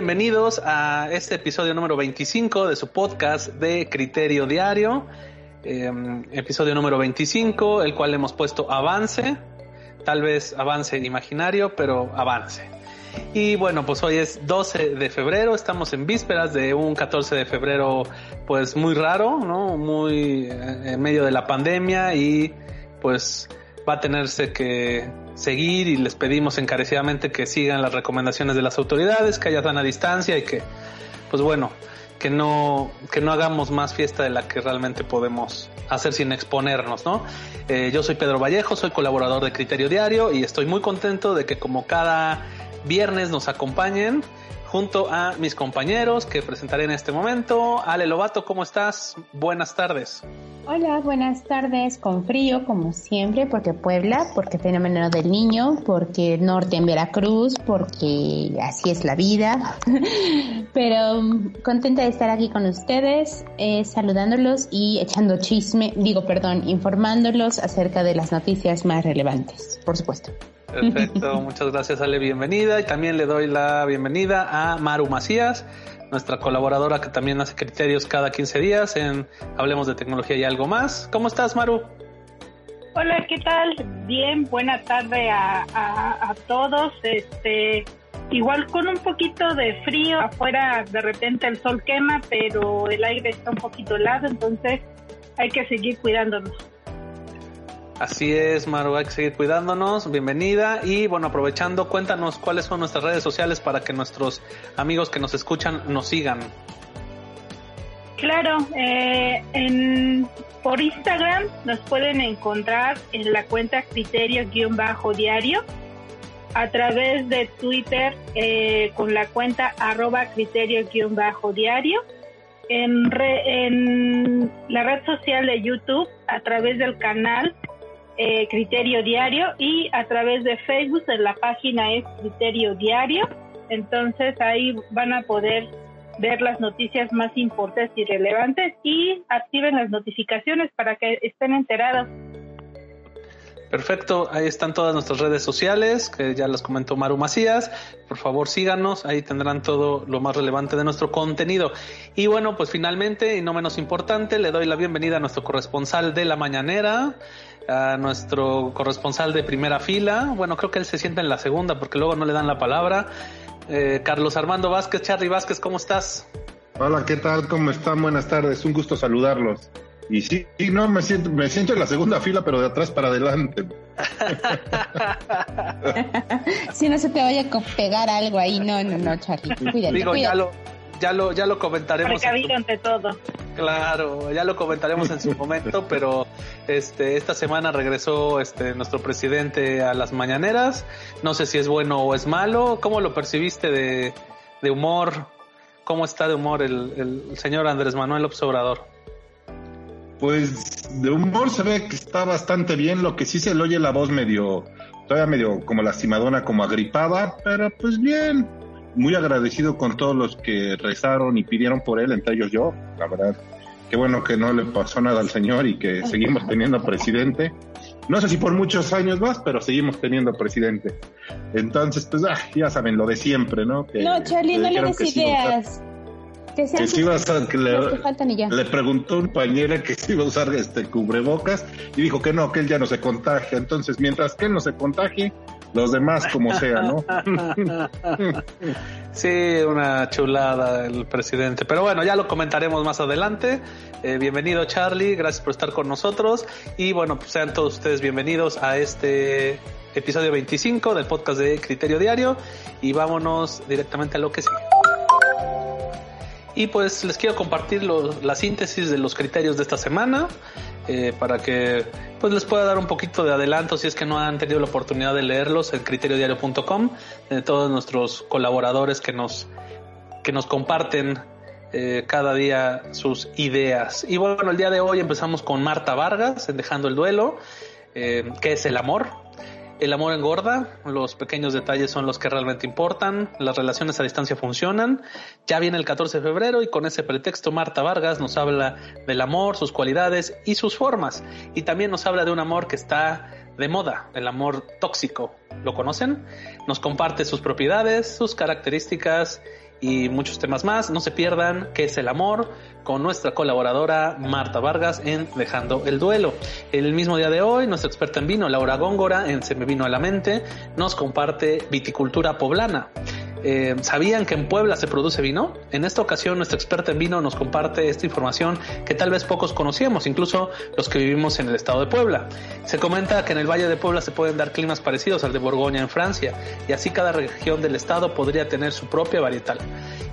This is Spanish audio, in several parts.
bienvenidos a este episodio número 25 de su podcast de Criterio Diario. Em, episodio número 25, el cual hemos puesto avance, tal vez avance imaginario, pero avance. Y bueno, pues hoy es 12 de febrero, estamos en vísperas de un 14 de febrero pues muy raro, ¿no? Muy eh, en medio de la pandemia y pues va a tenerse que seguir y les pedimos encarecidamente que sigan las recomendaciones de las autoridades, que haya a distancia y que, pues bueno, que no, que no hagamos más fiesta de la que realmente podemos hacer sin exponernos, ¿no? Eh, yo soy Pedro Vallejo, soy colaborador de Criterio Diario y estoy muy contento de que como cada viernes nos acompañen junto a mis compañeros que presentaré en este momento. Ale Lobato, ¿cómo estás? Buenas tardes. Hola, buenas tardes. Con frío, como siempre, porque Puebla, porque fenómeno del niño, porque norte en Veracruz, porque así es la vida. Pero mm, contenta de estar aquí con ustedes, eh, saludándolos y echando chisme, digo, perdón, informándolos acerca de las noticias más relevantes, por supuesto. Perfecto, muchas gracias Ale, bienvenida. Y también le doy la bienvenida a Maru Macías, nuestra colaboradora que también hace criterios cada 15 días en Hablemos de Tecnología y algo más. ¿Cómo estás, Maru? Hola, ¿qué tal? Bien, buena tarde a, a, todos. Este, igual con un poquito de frío, afuera de repente el sol quema, pero el aire está un poquito helado, entonces hay que seguir cuidándonos. Así es, Maru, hay que seguir cuidándonos. Bienvenida. Y bueno, aprovechando, cuéntanos cuáles son nuestras redes sociales para que nuestros amigos que nos escuchan nos sigan. Claro, eh, en, por Instagram nos pueden encontrar en la cuenta criterio-diario, a través de Twitter eh, con la cuenta arroba criterio-diario, en, en la red social de YouTube a través del canal eh, Criterio Diario y a través de Facebook en la página es Criterio Diario. Entonces ahí van a poder ver las noticias más importantes y relevantes y activen las notificaciones para que estén enterados. Perfecto, ahí están todas nuestras redes sociales, que ya las comentó Maru Macías. Por favor, síganos, ahí tendrán todo lo más relevante de nuestro contenido. Y bueno, pues finalmente, y no menos importante, le doy la bienvenida a nuestro corresponsal de la mañanera, a nuestro corresponsal de primera fila. Bueno, creo que él se sienta en la segunda porque luego no le dan la palabra. Eh, Carlos Armando Vázquez, Charly Vázquez, ¿cómo estás? Hola, ¿qué tal? ¿Cómo están? Buenas tardes, un gusto saludarlos. Y sí, no, me siento, me siento en la segunda fila, pero de atrás para adelante. si no se te vaya a pegar algo ahí, no, no, no, Charlie, cuídate. Digo, ya lo, ya lo, ya lo comentaremos. ante todo. Claro, ya lo comentaremos en su momento, pero este, esta semana regresó este, nuestro presidente a las mañaneras. No sé si es bueno o es malo. ¿Cómo lo percibiste de, de humor? ¿Cómo está de humor el, el señor Andrés Manuel Obrador? Pues de humor se ve que está bastante bien, lo que sí se le oye la voz medio, todavía medio como lastimadona, como agripada, pero pues bien, muy agradecido con todos los que rezaron y pidieron por él, entre ellos yo, la verdad. Qué bueno que no le pasó nada al señor y que seguimos teniendo presidente. No sé si por muchos años más, pero seguimos teniendo presidente. Entonces, pues ah, ya saben, lo de siempre, ¿no? no, Charlie, no le des ideas. Que, si iba a que le, le, preguntó un pañera que si iba a usar este cubrebocas y dijo que no, que él ya no se contagia. Entonces, mientras que él no se contagie, los demás como sea, ¿no? sí, una chulada el presidente. Pero bueno, ya lo comentaremos más adelante. Eh, bienvenido Charlie, gracias por estar con nosotros. Y bueno, pues sean todos ustedes bienvenidos a este episodio 25 del podcast de Criterio Diario. Y vámonos directamente a lo que sigue. Y pues les quiero compartir la síntesis de los criterios de esta semana. Eh, para que pues les pueda dar un poquito de adelanto si es que no han tenido la oportunidad de leerlos en criteriodiario.com de todos nuestros colaboradores que nos que nos comparten eh, cada día sus ideas. Y bueno el día de hoy empezamos con Marta Vargas en dejando el duelo eh, que es el amor el amor engorda, los pequeños detalles son los que realmente importan, las relaciones a distancia funcionan. Ya viene el 14 de febrero y con ese pretexto Marta Vargas nos habla del amor, sus cualidades y sus formas. Y también nos habla de un amor que está de moda, el amor tóxico. ¿Lo conocen? Nos comparte sus propiedades, sus características y muchos temas más. No se pierdan qué es el amor con nuestra colaboradora Marta Vargas en Dejando el Duelo. El mismo día de hoy, nuestra experta en vino, Laura Góngora, en Se me vino a la mente, nos comparte viticultura poblana. Eh, ¿Sabían que en Puebla se produce vino? En esta ocasión nuestra experta en vino nos comparte esta información que tal vez pocos conocíamos, incluso los que vivimos en el estado de Puebla. Se comenta que en el Valle de Puebla se pueden dar climas parecidos al de Borgoña en Francia y así cada región del estado podría tener su propia varietal.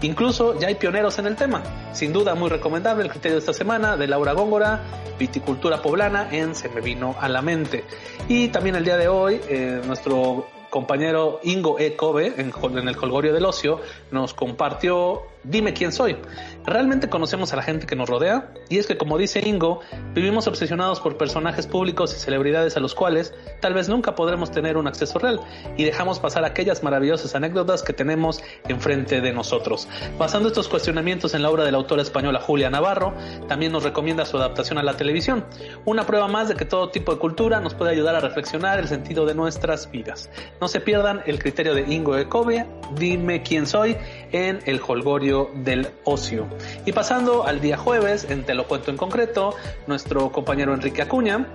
Incluso ya hay pioneros en el tema. Sin duda muy recomendable el criterio de esta semana de Laura Góngora, Viticultura Poblana en Se me vino a la mente. Y también el día de hoy eh, nuestro compañero Ingo E. Kobe en, el Colgorio del Ocio nos compartió Dime quién soy. ¿Realmente conocemos a la gente que nos rodea? Y es que, como dice Ingo, vivimos obsesionados por personajes públicos y celebridades a los cuales tal vez nunca podremos tener un acceso real y dejamos pasar aquellas maravillosas anécdotas que tenemos enfrente de nosotros. Basando estos cuestionamientos en la obra de la autora española Julia Navarro, también nos recomienda su adaptación a la televisión. Una prueba más de que todo tipo de cultura nos puede ayudar a reflexionar el sentido de nuestras vidas. No se pierdan el criterio de Ingo Ecovia, Dime quién soy, en el Holgorio del Ocio. Y pasando al día jueves, en Te lo cuento en concreto, nuestro compañero Enrique Acuña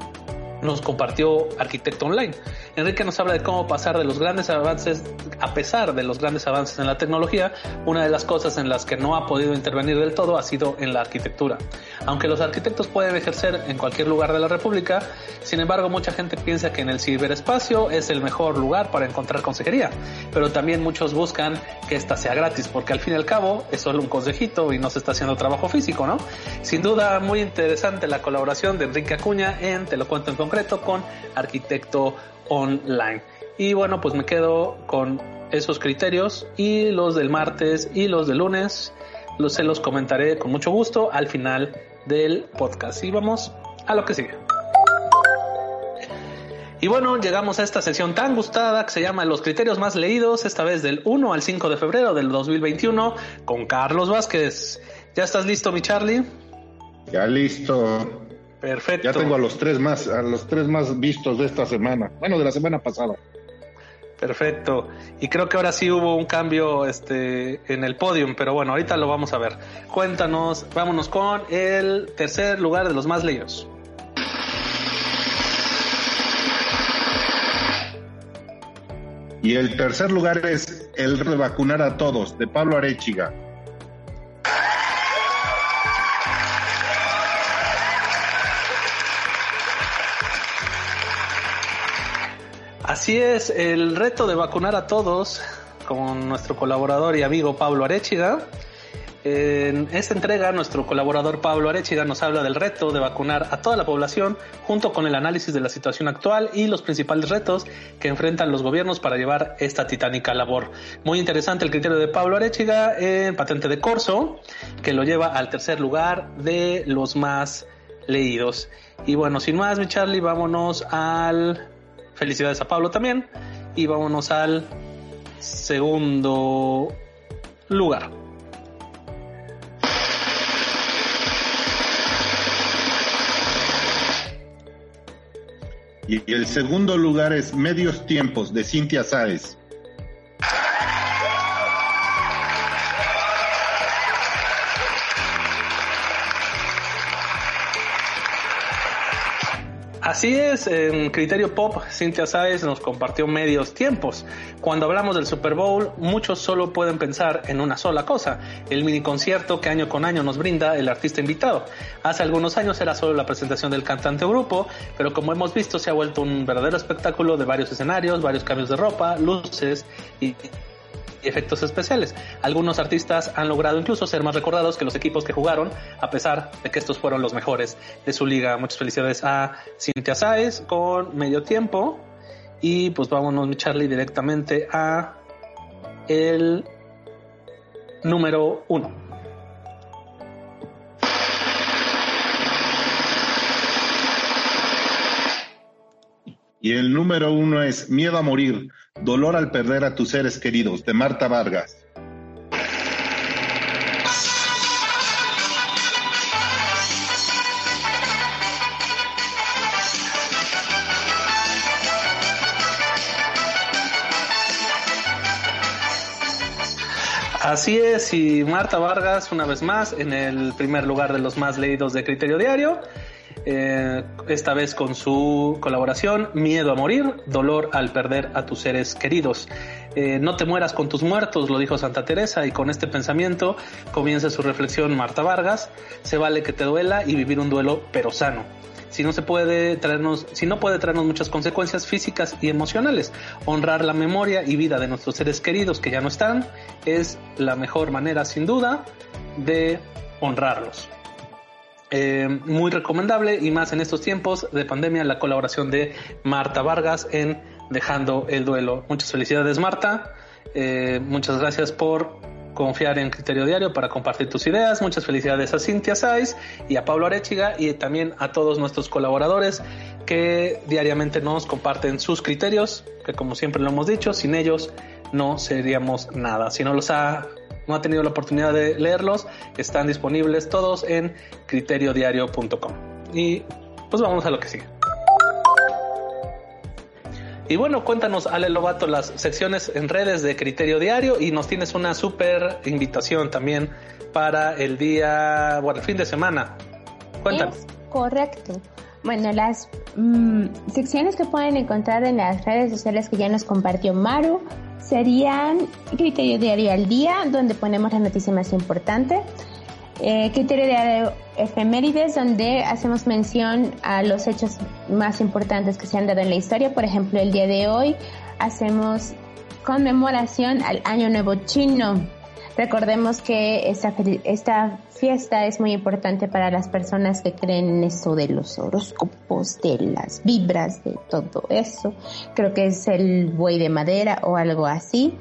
nos compartió Arquitecto Online. Enrique nos habla de cómo pasar de los grandes avances, a pesar de los grandes avances en la tecnología, una de las cosas en las que no ha podido intervenir del todo ha sido en la arquitectura. Aunque los arquitectos pueden ejercer en cualquier lugar de la República, sin embargo mucha gente piensa que en el ciberespacio es el mejor lugar para encontrar consejería, pero también muchos buscan que esta sea gratis, porque al fin y al cabo es solo un consejito y no se está haciendo trabajo físico, ¿no? Sin duda muy interesante la colaboración de Enrique Acuña en Te lo cuento en concreto con Arquitecto Online. Y bueno, pues me quedo con esos criterios y los del martes y los del lunes los se los comentaré con mucho gusto al final del podcast. Y vamos a lo que sigue. Y bueno, llegamos a esta sesión tan gustada que se llama Los criterios más leídos, esta vez del 1 al 5 de febrero del 2021, con Carlos Vázquez. ¿Ya estás listo, mi Charlie? Ya listo. Perfecto. Ya tengo a los tres más, a los tres más vistos de esta semana. Bueno, de la semana pasada. Perfecto. Y creo que ahora sí hubo un cambio este, en el podium, pero bueno, ahorita lo vamos a ver. Cuéntanos, vámonos con el tercer lugar de los más leídos. Y el tercer lugar es el de vacunar a todos, de Pablo Arechiga. Así es, el reto de vacunar a todos con nuestro colaborador y amigo Pablo Arechiga. En esta entrega, nuestro colaborador Pablo Arechiga nos habla del reto de vacunar a toda la población junto con el análisis de la situación actual y los principales retos que enfrentan los gobiernos para llevar esta titánica labor. Muy interesante el criterio de Pablo Arechiga en patente de corso, que lo lleva al tercer lugar de los más leídos. Y bueno, sin más, mi Charlie, vámonos al... Felicidades a Pablo también. Y vámonos al segundo lugar. Y el segundo lugar es Medios Tiempos de Cintia Sáez. Así es, en Criterio Pop, Cynthia Sáez nos compartió medios tiempos. Cuando hablamos del Super Bowl, muchos solo pueden pensar en una sola cosa, el mini concierto que año con año nos brinda el artista invitado. Hace algunos años era solo la presentación del cantante o grupo, pero como hemos visto se ha vuelto un verdadero espectáculo de varios escenarios, varios cambios de ropa, luces y efectos especiales. Algunos artistas han logrado incluso ser más recordados que los equipos que jugaron, a pesar de que estos fueron los mejores de su liga. Muchas felicidades a Cintia Sáez con medio tiempo. Y pues vámonos, mi Charlie, directamente a el número uno. Y el número uno es Miedo a morir, dolor al perder a tus seres queridos, de Marta Vargas. Así es, y Marta Vargas, una vez más, en el primer lugar de los más leídos de Criterio Diario. Eh, esta vez con su colaboración Miedo a morir, dolor al perder a tus seres queridos. Eh, no te mueras con tus muertos, lo dijo Santa Teresa, y con este pensamiento comienza su reflexión Marta Vargas. Se vale que te duela y vivir un duelo, pero sano si no se puede traernos, si no puede traernos muchas consecuencias físicas y emocionales. Honrar la memoria y vida de nuestros seres queridos que ya no están es la mejor manera, sin duda, de honrarlos. Eh, muy recomendable y más en estos tiempos de pandemia la colaboración de Marta Vargas en Dejando el Duelo. Muchas felicidades Marta, eh, muchas gracias por confiar en Criterio Diario para compartir tus ideas. Muchas felicidades a Cintia Saiz y a Pablo Arechiga y también a todos nuestros colaboradores que diariamente nos comparten sus criterios, que como siempre lo hemos dicho, sin ellos no seríamos nada. Si no los ha no ha tenido la oportunidad de leerlos, están disponibles todos en criteriodiario.com. Y pues vamos a lo que sigue. Y bueno, cuéntanos, Ale Lobato, las secciones en redes de Criterio Diario y nos tienes una súper invitación también para el día, bueno, el fin de semana. Cuéntanos. correcto. Bueno, las mm, secciones que pueden encontrar en las redes sociales que ya nos compartió Maru serían Criterio Diario al Día, donde ponemos la noticia más importante. Eh, criterio Diario Efemérides, donde hacemos mención a los hechos más importantes que se han dado en la historia. Por ejemplo, el día de hoy hacemos conmemoración al Año Nuevo Chino. Recordemos que esta, esta fiesta es muy importante para las personas que creen en esto de los horóscopos, de las vibras, de todo eso. Creo que es el buey de madera o algo así.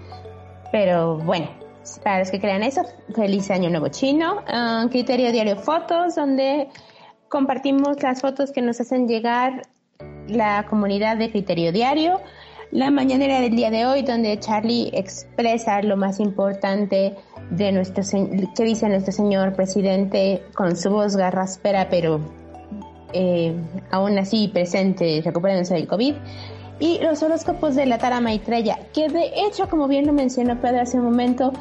Pero bueno, para los que crean eso, feliz año nuevo chino. Ah, criterio diario fotos, donde compartimos las fotos que nos hacen llegar la comunidad de criterio diario la mañanera del día de hoy, donde Charlie expresa lo más importante de nuestro que dice nuestro señor presidente con su voz garraspera, pero eh, aún así presente, recuperándose del COVID. Y los horóscopos de la Tara Maitreya, que de hecho, como bien lo mencionó Pedro hace un momento,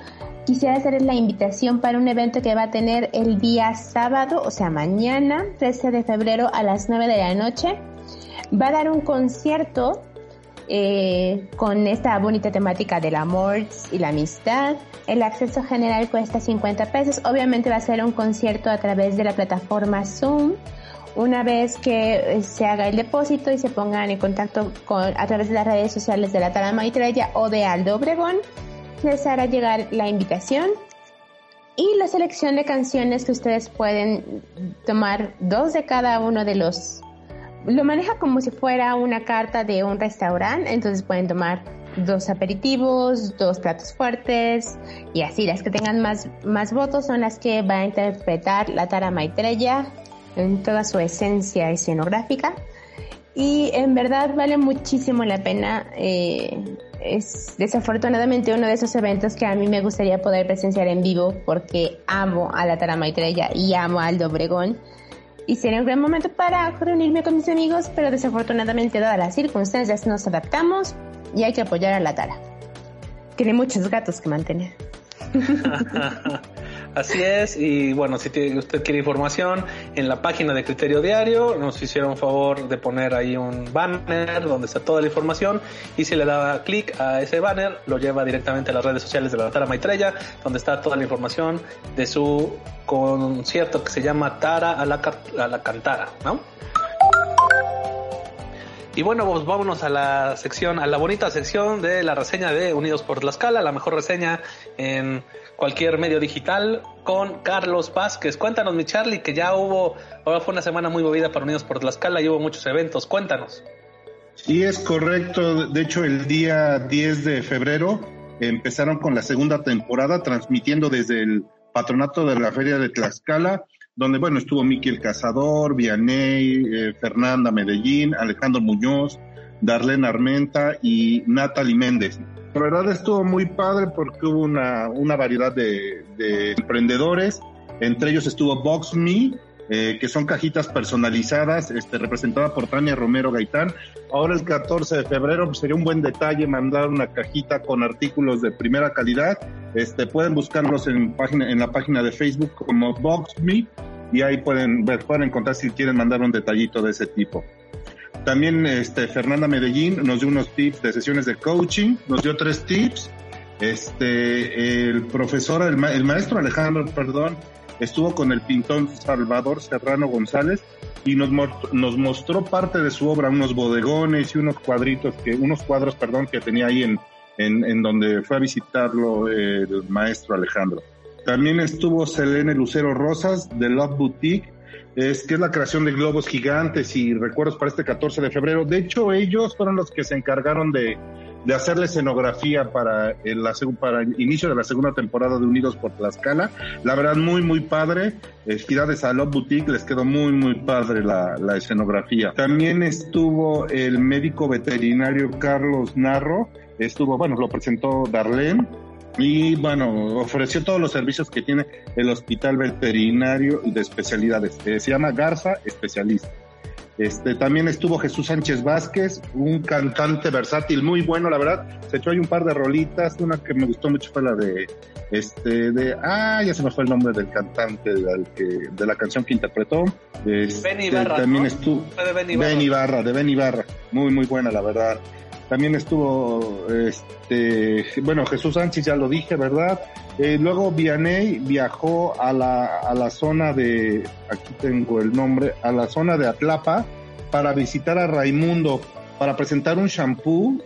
quisiera hacer la invitación para un evento que va a tener el día sábado, o sea, mañana, 13 de febrero a las 9 de la noche. Va a dar un concierto eh, con esta bonita temática del amor y la amistad. El acceso general cuesta 50 pesos. Obviamente va a ser un concierto a través de la plataforma Zoom. Una vez que eh, se haga el depósito y se pongan en contacto con, a través de las redes sociales de la Tara Maitreya o de Aldo Obregón, les hará llegar la invitación y la selección de canciones que ustedes pueden tomar dos de cada uno de los lo maneja como si fuera una carta de un restaurante, entonces pueden tomar dos aperitivos, dos platos fuertes y así las que tengan más, más votos son las que va a interpretar la Tara Maitreya en toda su esencia escenográfica y en verdad vale muchísimo la pena. Eh, es desafortunadamente uno de esos eventos que a mí me gustaría poder presenciar en vivo porque amo a la Tara Maitreya y amo a Aldo Obregón y sería un gran momento para reunirme con mis amigos, pero desafortunadamente dadas las circunstancias nos adaptamos y hay que apoyar a la Tara. Tiene muchos gatos que mantener. Así es, y bueno, si usted quiere información, en la página de Criterio Diario nos hicieron favor de poner ahí un banner donde está toda la información y si le da clic a ese banner lo lleva directamente a las redes sociales de la Tara Maitreya, donde está toda la información de su concierto que se llama Tara a la, a la Cantara, ¿no? Y bueno, pues vámonos a la sección, a la bonita sección de la reseña de Unidos por Tlaxcala, la mejor reseña en cualquier medio digital con Carlos Vázquez. Cuéntanos, mi Charlie, que ya hubo, ahora fue una semana muy movida para Unidos por Tlaxcala y hubo muchos eventos. Cuéntanos. Sí, es correcto. De hecho, el día 10 de febrero empezaron con la segunda temporada, transmitiendo desde el patronato de la Feria de Tlaxcala donde, bueno, estuvo Miki el Cazador, Vianey, eh, Fernanda Medellín, Alejandro Muñoz, Darlene Armenta y Natalie Méndez. La verdad estuvo muy padre porque hubo una, una variedad de, emprendedores, entre ellos estuvo Box Me, eh, que son cajitas personalizadas, este, representada por Tania Romero Gaitán. Ahora el 14 de febrero pues, sería un buen detalle mandar una cajita con artículos de primera calidad Este, pueden buscarlos en, página, en la página de Facebook como BoxMe y ahí pueden, pueden encontrar si quieren mandar un detallito de ese tipo. También este, Fernanda Medellín nos dio unos tips de sesiones de coaching, nos dio tres tips. Este, el profesor, el, maestro Alejandro, perdón, estuvo con el pintor Salvador Serrano González y nos, nos mostró parte de su obra, unos bodegones y unos cuadritos que, unos cuadros, perdón, que tenía ahí en, en, en donde fue a visitarlo el maestro Alejandro. También estuvo Selene Lucero Rosas de Love Boutique, es que es la creación de globos gigantes y recuerdos para este 14 de febrero. De hecho, ellos fueron los que se encargaron de, de hacer la escenografía para el, para el inicio de la segunda temporada de Unidos por Tlaxcala. La verdad, muy, muy padre. Felicidades a Love Boutique, les quedó muy, muy padre la, la escenografía. También estuvo el médico veterinario Carlos Narro, estuvo, bueno, lo presentó Darlene y bueno, ofreció todos los servicios que tiene el Hospital Veterinario de Especialidades. Eh, se llama Garza Especialista. Este, también estuvo Jesús Sánchez Vázquez, un cantante versátil muy bueno, la verdad. Se echó ahí un par de rolitas. Una que me gustó mucho fue la de, este, de, ah, ya se me fue el nombre del cantante de, que, de la canción que interpretó. Este, ben Ibarra, también estuvo. De ben Ibarra. Ben Ibarra, de Ben Ibarra. Muy, muy buena, la verdad. También estuvo, este, bueno, Jesús Sánchez, ya lo dije, ¿verdad? Eh, luego Vianey viajó a la, a la zona de, aquí tengo el nombre, a la zona de Atlapa para visitar a Raimundo, para presentar un shampoo,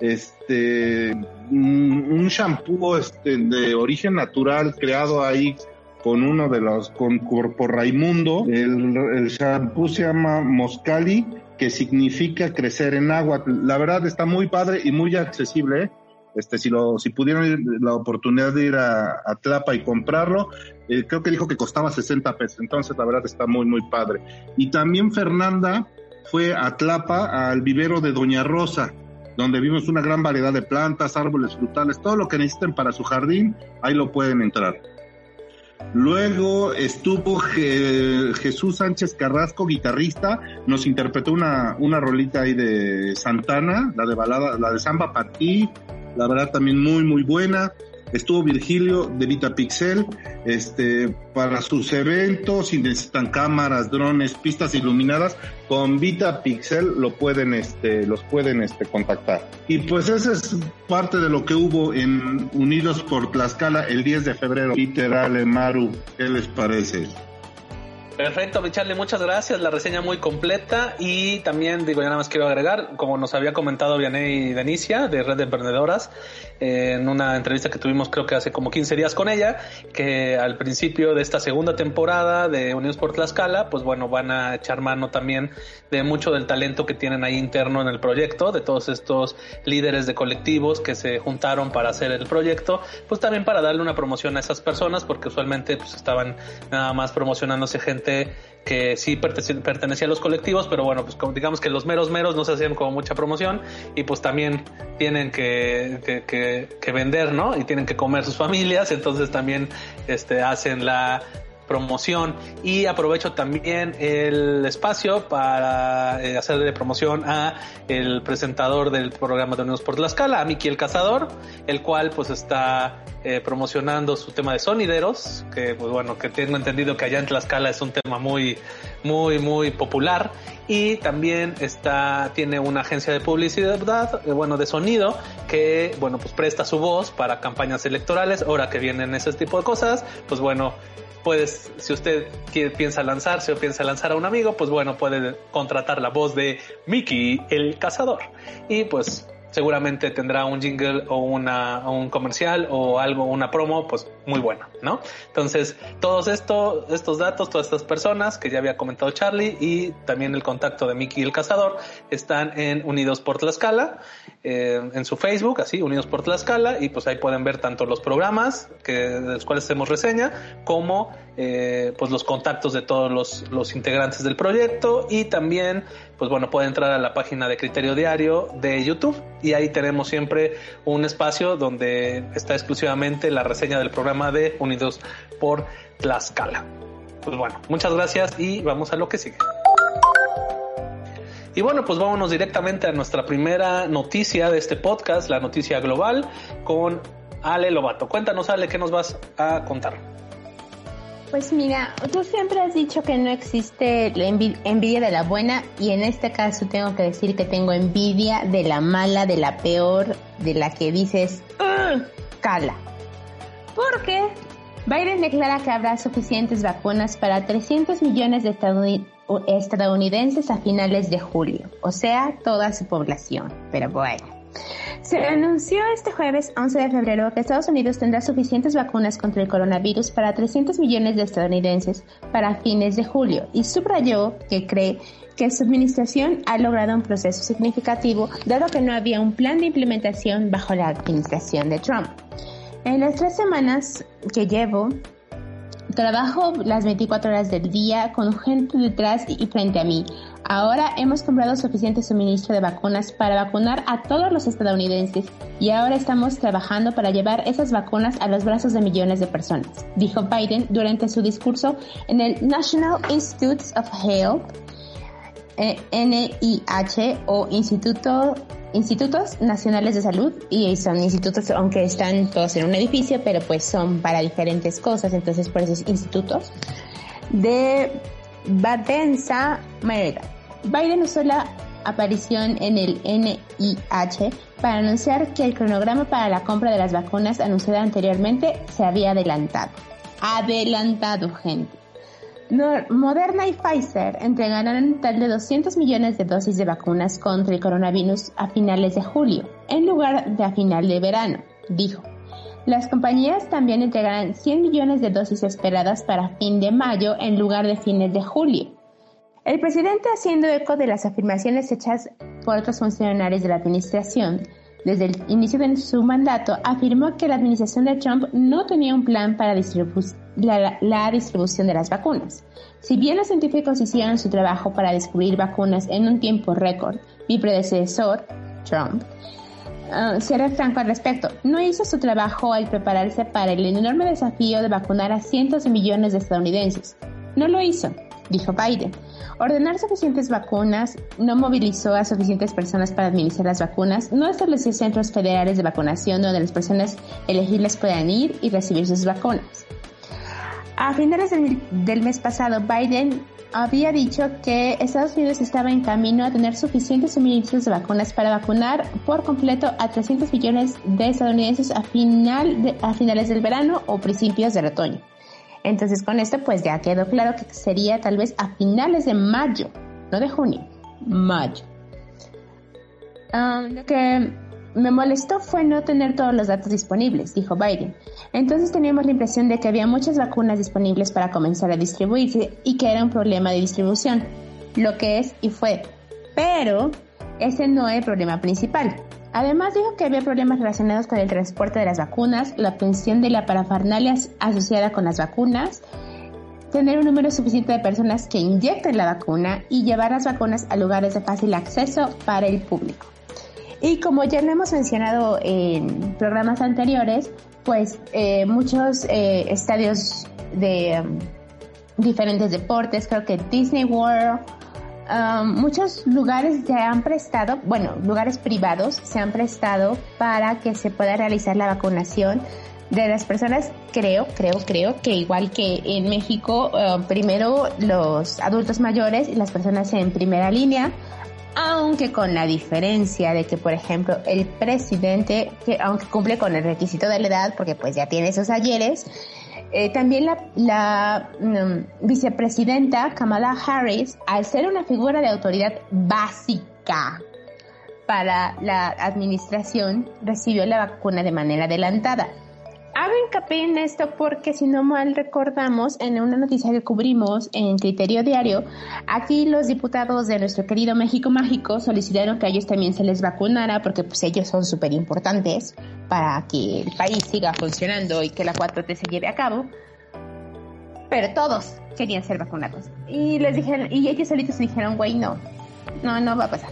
este, un shampoo este, de origen natural creado ahí con uno de los, con, por Raimundo. El, el shampoo se llama Moscali que significa crecer en agua. La verdad está muy padre y muy accesible. ¿eh? Este, si lo, si pudieron la oportunidad de ir a, Tlapa y comprarlo, eh, creo que dijo que costaba 60 pesos. Entonces, la verdad está muy, muy padre. Y también Fernanda fue a Tlapa, al vivero de Doña Rosa, donde vimos una gran variedad de plantas, árboles frutales, todo lo que necesiten para su jardín, ahí lo pueden entrar. Luego estuvo Jesús Sánchez Carrasco, guitarrista, nos interpretó una, una rolita ahí de Santana, la de balada, la de Samba Patí, la verdad también muy muy buena estuvo Virgilio de Vitapixel, este, para sus eventos, si necesitan cámaras, drones, pistas iluminadas, con Vitapixel lo pueden, este, los pueden, este, contactar. Y pues esa es parte de lo que hubo en Unidos por Tlaxcala el 10 de febrero. Literal, Maru, ¿qué les parece? Perfecto, Charlie, muchas gracias. La reseña muy completa y también digo, ya nada más quiero agregar, como nos había comentado Vianey Denicia de Red de Emprendedoras, en una entrevista que tuvimos creo que hace como 15 días con ella, que al principio de esta segunda temporada de Unidos por Tlaxcala, pues bueno, van a echar mano también de mucho del talento que tienen ahí interno en el proyecto, de todos estos líderes de colectivos que se juntaron para hacer el proyecto, pues también para darle una promoción a esas personas, porque usualmente pues estaban nada más promocionándose gente que sí pertenecía a los colectivos, pero bueno, pues como digamos que los meros meros no se hacían como mucha promoción y pues también tienen que, que, vender, ¿no? Y tienen que comer sus familias, entonces también este, hacen la promoción y aprovecho también el espacio para eh, hacerle promoción a el presentador del programa de Unidos por Tlaxcala, a Miki el Cazador, el cual pues está eh, promocionando su tema de sonideros, que pues bueno, que tengo entendido que allá en Tlaxcala es un tema muy, muy, muy popular y también está, tiene una agencia de publicidad, eh, bueno, de sonido, que bueno, pues presta su voz para campañas electorales, ahora que vienen ese tipo de cosas, pues bueno, puedes, si usted piensa lanzarse o piensa lanzar a un amigo, pues bueno, puede contratar la voz de Mickey el cazador. Y pues seguramente tendrá un jingle o una, un comercial o algo, una promo, pues muy buena, ¿no? Entonces, todos esto, estos datos, todas estas personas que ya había comentado Charlie y también el contacto de Mickey el Cazador están en Unidos por Tlaxcala, eh, en su Facebook, así, Unidos por Tlaxcala, y pues ahí pueden ver tanto los programas que, de los cuales hacemos reseña, como eh, pues los contactos de todos los, los integrantes del proyecto y también pues bueno, puede entrar a la página de Criterio Diario de YouTube y ahí tenemos siempre un espacio donde está exclusivamente la reseña del programa de Unidos por Tlaxcala. Pues bueno, muchas gracias y vamos a lo que sigue. Y bueno, pues vámonos directamente a nuestra primera noticia de este podcast, la noticia global, con Ale Lobato. Cuéntanos, Ale, ¿qué nos vas a contar? Pues mira, tú siempre has dicho que no existe la envidia de la buena y en este caso tengo que decir que tengo envidia de la mala, de la peor, de la que dices, cala. Porque Biden declara que habrá suficientes vacunas para 300 millones de estadounidenses a finales de julio, o sea, toda su población. Pero bueno. Se anunció este jueves 11 de febrero que Estados Unidos tendrá suficientes vacunas contra el coronavirus para 300 millones de estadounidenses para fines de julio y subrayó que cree que su administración ha logrado un proceso significativo dado que no había un plan de implementación bajo la administración de Trump. En las tres semanas que llevo, trabajo las 24 horas del día con gente detrás y frente a mí, Ahora hemos comprado suficiente suministro de vacunas para vacunar a todos los estadounidenses y ahora estamos trabajando para llevar esas vacunas a los brazos de millones de personas, dijo Biden durante su discurso en el National Institutes of Health, eh, NIH o Instituto institutos nacionales de salud y son institutos aunque están todos en un edificio pero pues son para diferentes cosas entonces por esos institutos de Badenza, Maryland Biden usó la aparición en el NIH para anunciar que el cronograma para la compra de las vacunas anunciada anteriormente se había adelantado. Adelantado, gente. Moderna y Pfizer entregarán un total de 200 millones de dosis de vacunas contra el coronavirus a finales de julio, en lugar de a final de verano, dijo. Las compañías también entregarán 100 millones de dosis esperadas para fin de mayo en lugar de fines de julio. El presidente, haciendo eco de las afirmaciones hechas por otros funcionarios de la administración, desde el inicio de su mandato, afirmó que la administración de Trump no tenía un plan para la, distribución de las vacunas. Si bien los científicos hicieron su trabajo para descubrir vacunas en un tiempo récord, mi predecesor, Trump, uh, será franco al respecto, no hizo su trabajo al prepararse para el enorme desafío de vacunar a cientos de millones de estadounidenses. No lo hizo, dijo Biden. Ordenar suficientes vacunas no movilizó a suficientes personas para administrar las vacunas, no estableció centros federales de vacunación donde las personas elegibles puedan ir y recibir sus vacunas. A finales del, mes pasado, Biden había dicho que Estados Unidos estaba en camino a tener suficientes suministros de vacunas para vacunar por completo a 300 millones de estadounidenses a, final a finales del verano o principios del otoño. Entonces con esto pues ya quedó claro que sería tal vez a finales de mayo, no de junio, mayo. lo que me molestó fue no tener todos los datos disponibles, dijo Biden. Entonces teníamos la impresión de que había muchas vacunas disponibles para comenzar a distribuirse y que era un problema de distribución, lo que es y fue. Pero ese no es el problema principal. Además dijo que había problemas relacionados con el transporte de las vacunas, la obtención de la parafernalia asociada con las vacunas, tener un número suficiente de personas que inyecten la vacuna y llevar las vacunas a lugares de fácil acceso para el público. Y como ya lo hemos mencionado en programas anteriores, pues eh, muchos eh, estadios de um, diferentes deportes, creo que Disney World, muchos lugares se han prestado, bueno, lugares privados se han prestado para que se pueda realizar la vacunación de las personas, creo, creo, creo que igual que en México, primero los adultos mayores y las personas en primera línea, aunque con la diferencia de que, por ejemplo, el presidente, que aunque cumple con el requisito de la edad, porque pues ya tiene esos ayeres, eh, también la, mm, vicepresidenta Kamala Harris, al ser una figura de autoridad básica para la administración, recibió la vacuna de manera adelantada. Hago hincapié en esto porque si no mal recordamos en una noticia que cubrimos en Criterio Diario, aquí los diputados de nuestro querido México Mágico solicitaron que a ellos también se les vacunara porque pues ellos son súper importantes para que el país siga funcionando y que la 4T se lleve a cabo. Pero todos querían ser vacunados. Y les dijeron, y ellos solitos dijeron, güey, no, no, no va a pasar.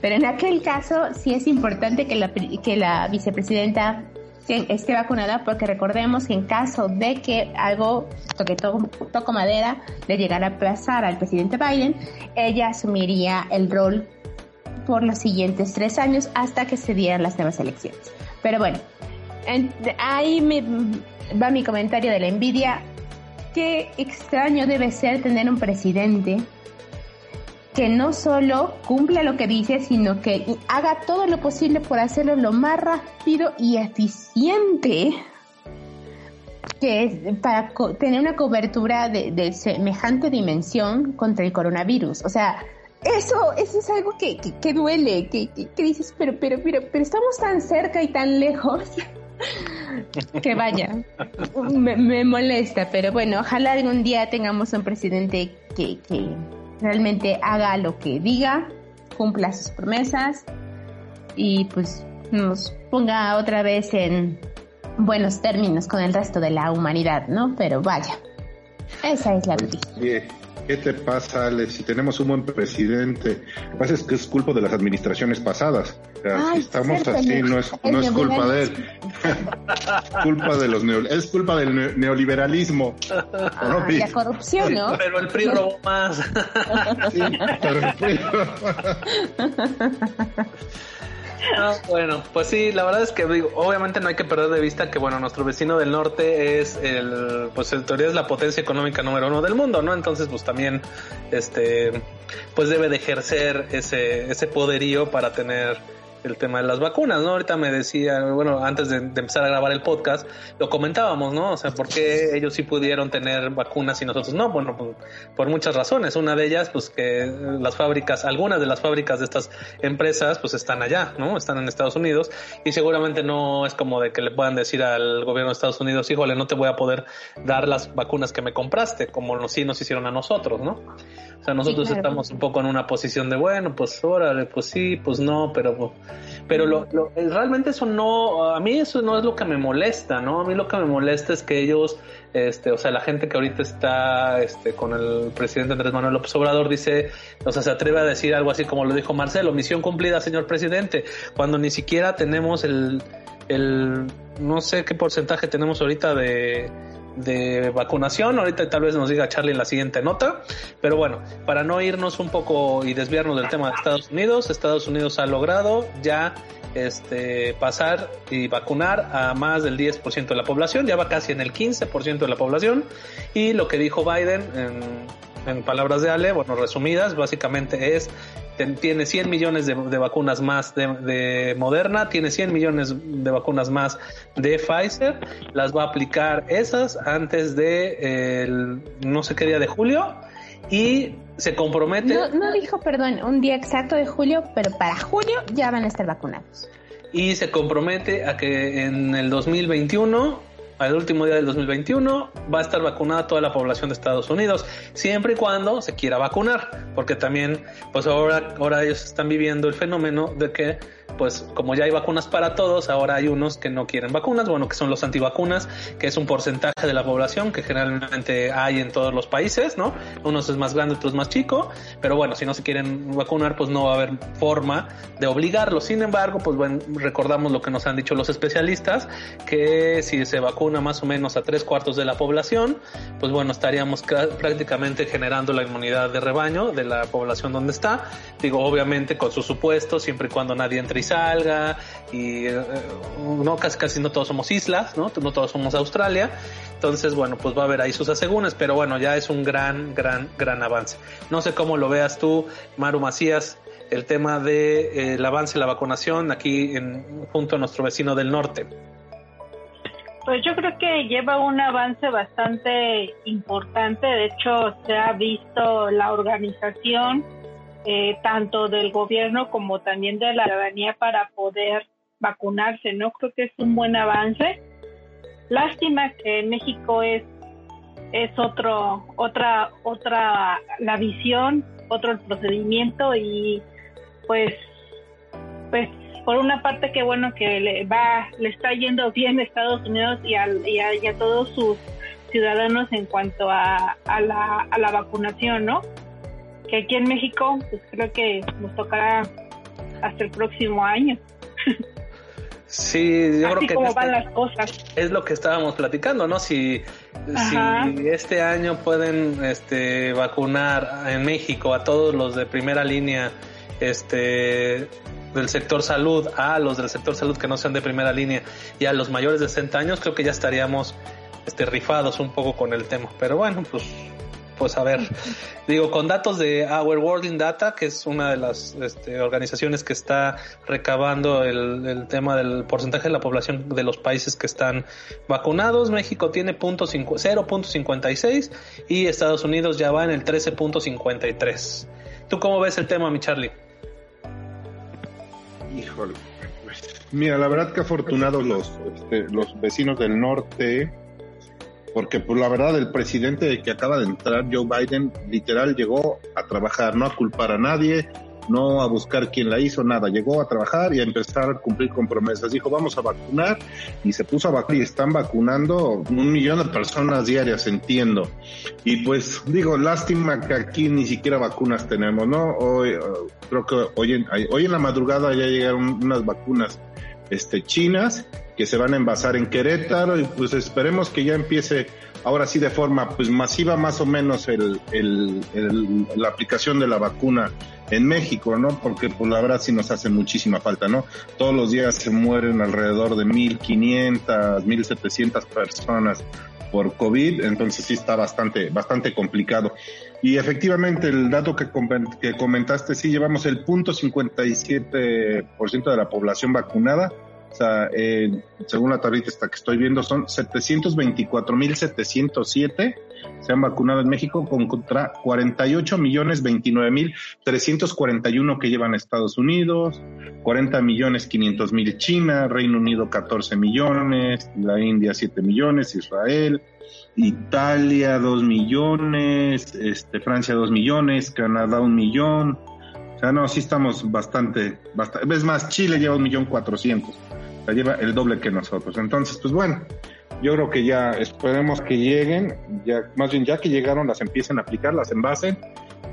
Pero en aquel caso sí es importante que la, que la vicepresidenta esté vacunada porque recordemos que en caso de que algo, toque toco madera, le llegara a pasar al presidente Biden, ella asumiría el rol por los siguientes tres años hasta que se dieran las nuevas elecciones. Pero bueno, ahí me va mi comentario de la envidia. Qué extraño debe ser tener un presidente que no solo cumpla lo que dice, sino que haga todo lo posible por hacerlo lo más rápido y eficiente que es para tener una cobertura de, semejante dimensión contra el coronavirus. O sea, eso, eso es algo que, que, duele, que, que, dices, pero, pero, pero, pero estamos tan cerca y tan lejos. que vaya, me, me, molesta, pero bueno, ojalá algún día tengamos un presidente que, que realmente haga lo que diga, cumpla sus promesas y pues nos ponga otra vez en buenos términos con el resto de la humanidad, ¿no? Pero vaya, esa es la vida. ¿Qué te pasa, Ale? Si tenemos un buen presidente, lo que pasa es que es culpa de las administraciones pasaas. si estamos así, no es, no es culpa de él. culpa de los es culpa del neoliberalismo. Ah, la corrupción, ¿no? Pero el PRI robó más. sí, pero el PRI bueno, pues sí, la verdad es que obviamente no hay que perder de vista que bueno, nuestro vecino del norte es el, pues en teoría es la potencia económica número uno del mundo, ¿no? Entonces, pues también, este, pues debe de ejercer ese, ese poderío para tener el tema de las vacunas, ¿no? Ahorita me decía, bueno, antes de, empezar a grabar el podcast, lo comentábamos, ¿no? O sea, ¿por qué ellos sí pudieron tener vacunas y nosotros no? Bueno, pues, por muchas razones. Una de ellas, pues que las fábricas, algunas de las fábricas de estas empresas, pues están allá, ¿no? Están en Estados Unidos y seguramente no es como de que le puedan decir al gobierno de Estados Unidos, híjole, no te voy a poder dar las vacunas que me compraste, como sí nos hicieron a nosotros, ¿no? O sea, nosotros estamos un poco en una posición de, bueno, pues órale, pues sí, pues no, pero pero lo, lo, realmente eso no, a mí eso no es lo que me molesta, ¿no? A mí lo que me molesta es que ellos, este, o sea, la gente que ahorita está este, con el presidente Andrés Manuel López Obrador dice, o sea, se atreve a decir algo así como lo dijo Marcelo, misión cumplida, señor presidente, cuando ni siquiera tenemos el, el no sé qué porcentaje tenemos ahorita de de vacunación. Ahorita tal vez nos diga Charlie en la siguiente nota. Pero bueno, para no irnos un poco y desviarnos del tema de Estados Unidos, Estados Unidos ha logrado ya este, pasar y vacunar a más del 10% de la población, ya va casi en el 15% de la población. Y lo que dijo Biden en, en palabras de Ale, bueno, resumidas, básicamente es tiene 100 millones de, vacunas más de, Moderna, tiene 100 millones de vacunas más de Pfizer, las va a aplicar esas antes de el no sé qué día de julio y se compromete. No, no dijo, perdón, un día exacto de julio, pero para julio ya van a estar vacunados. Y se compromete a que en el 2021 al último día del 2021 va a estar vacunada toda la población de Estados Unidos, siempre y cuando se quiera vacunar, porque también, pues ahora, ahora ellos están viviendo el fenómeno de que pues como ya hay vacunas para todos, ahora hay unos que no quieren vacunas, bueno, que son los antivacunas, que es un porcentaje de la población que generalmente hay en todos los países, ¿no? Unos es más grande, otros más chico, pero bueno, si no se quieren vacunar, pues no va a haber forma de obligarlos. Sin embargo, pues bueno, recordamos lo que nos han dicho los especialistas, que si se vacuna más o menos a tres cuartos de la población, pues bueno, estaríamos prácticamente generando la inmunidad de rebaño de la población donde está. Digo, obviamente con sus supuestos, siempre y cuando nadie entre y eh, no, casi, casi no todos somos islas, ¿no? No todos somos Australia. Entonces, bueno, pues va a haber ahí sus asegúnes, pero bueno, ya es un gran, gran, gran avance. No sé cómo lo veas tú, Maru Macías, el tema de eh, el avance de la vacunación aquí en, junto a nuestro vecino del norte. Pues yo creo que lleva un avance bastante importante. De hecho, se ha visto la organización eh, tanto del gobierno como también de la ciudadanía para poder vacunarse, ¿no? Creo que es un buen avance. Lástima que México es es otro otra otra la visión, otro el procedimiento y pues pues por una parte que bueno que le va le está yendo bien a Estados Unidos y, y, a, todos sus ciudadanos en cuanto a, a, la, a la vacunación, ¿no? Que aquí en México, pues creo que nos tocará hasta el próximo año. Sí, yo creo que como van las cosas. es lo que estábamos platicando, ¿no? Si, si este año pueden este, vacunar en México a todos los de primera línea, este, del sector salud a los del sector salud que no sean de primera línea y a los mayores de 60 años, creo que ya estaríamos este, rifados un poco con el tema. Pero bueno, pues pues a ver, digo, con datos de Our World in Data, que es una de las este, organizaciones que está recabando el, tema del porcentaje de la población de los países que están vacunados, México tiene 0.56 y Estados Unidos ya va en el 13.53. ¿Tú cómo ves el tema, mi Charlie? Híjole, pues, mira, la verdad que afortunados los, este, los vecinos del norte porque pues la verdad el presidente que acaba de entrar, Joe Biden, literal llegó a trabajar, no a culpar a nadie, no a buscar quién la hizo, nada, llegó a trabajar y a empezar a cumplir con promesas. Dijo, vamos a vacunar y se puso a vacunar y están vacunando un millón de personas diarias, entiendo. Y pues digo, lástima que aquí ni siquiera vacunas tenemos, ¿no? Hoy, uh, creo que hoy en, hoy en la madrugada ya llegaron unas vacunas este, chinas que se van a envasar en Querétaro y pues esperemos que ya empiece ahora sí de forma pues masiva más o menos el, la aplicación de la vacuna en México, ¿no? Porque pues la verdad sí nos hace muchísima falta, ¿no? Todos los días se mueren alrededor de 1.500, 1.700 personas por COVID, entonces sí está bastante, bastante complicado. Y efectivamente el dato que, que comentaste, sí llevamos el punto 57% de la población vacunada, sea, eh, según la tablita esta que estoy viendo, son 724.707 se han vacunado en México contra 48 millones 29 mil 341 que llevan Estados Unidos, 40 millones 500 mil China, Reino Unido 14 millones, la India 7 millones, Israel, Italia 2 millones, este, Francia 2 millones, Canadá 1 millón. O sea, no, sí estamos bastante, bastante. Es más, Chile lleva un millón cuatrocientos lleva el doble que nosotros. Entonces, pues bueno, yo creo que ya esperemos que lleguen, ya más bien ya que llegaron las empiecen a aplicar, las envasen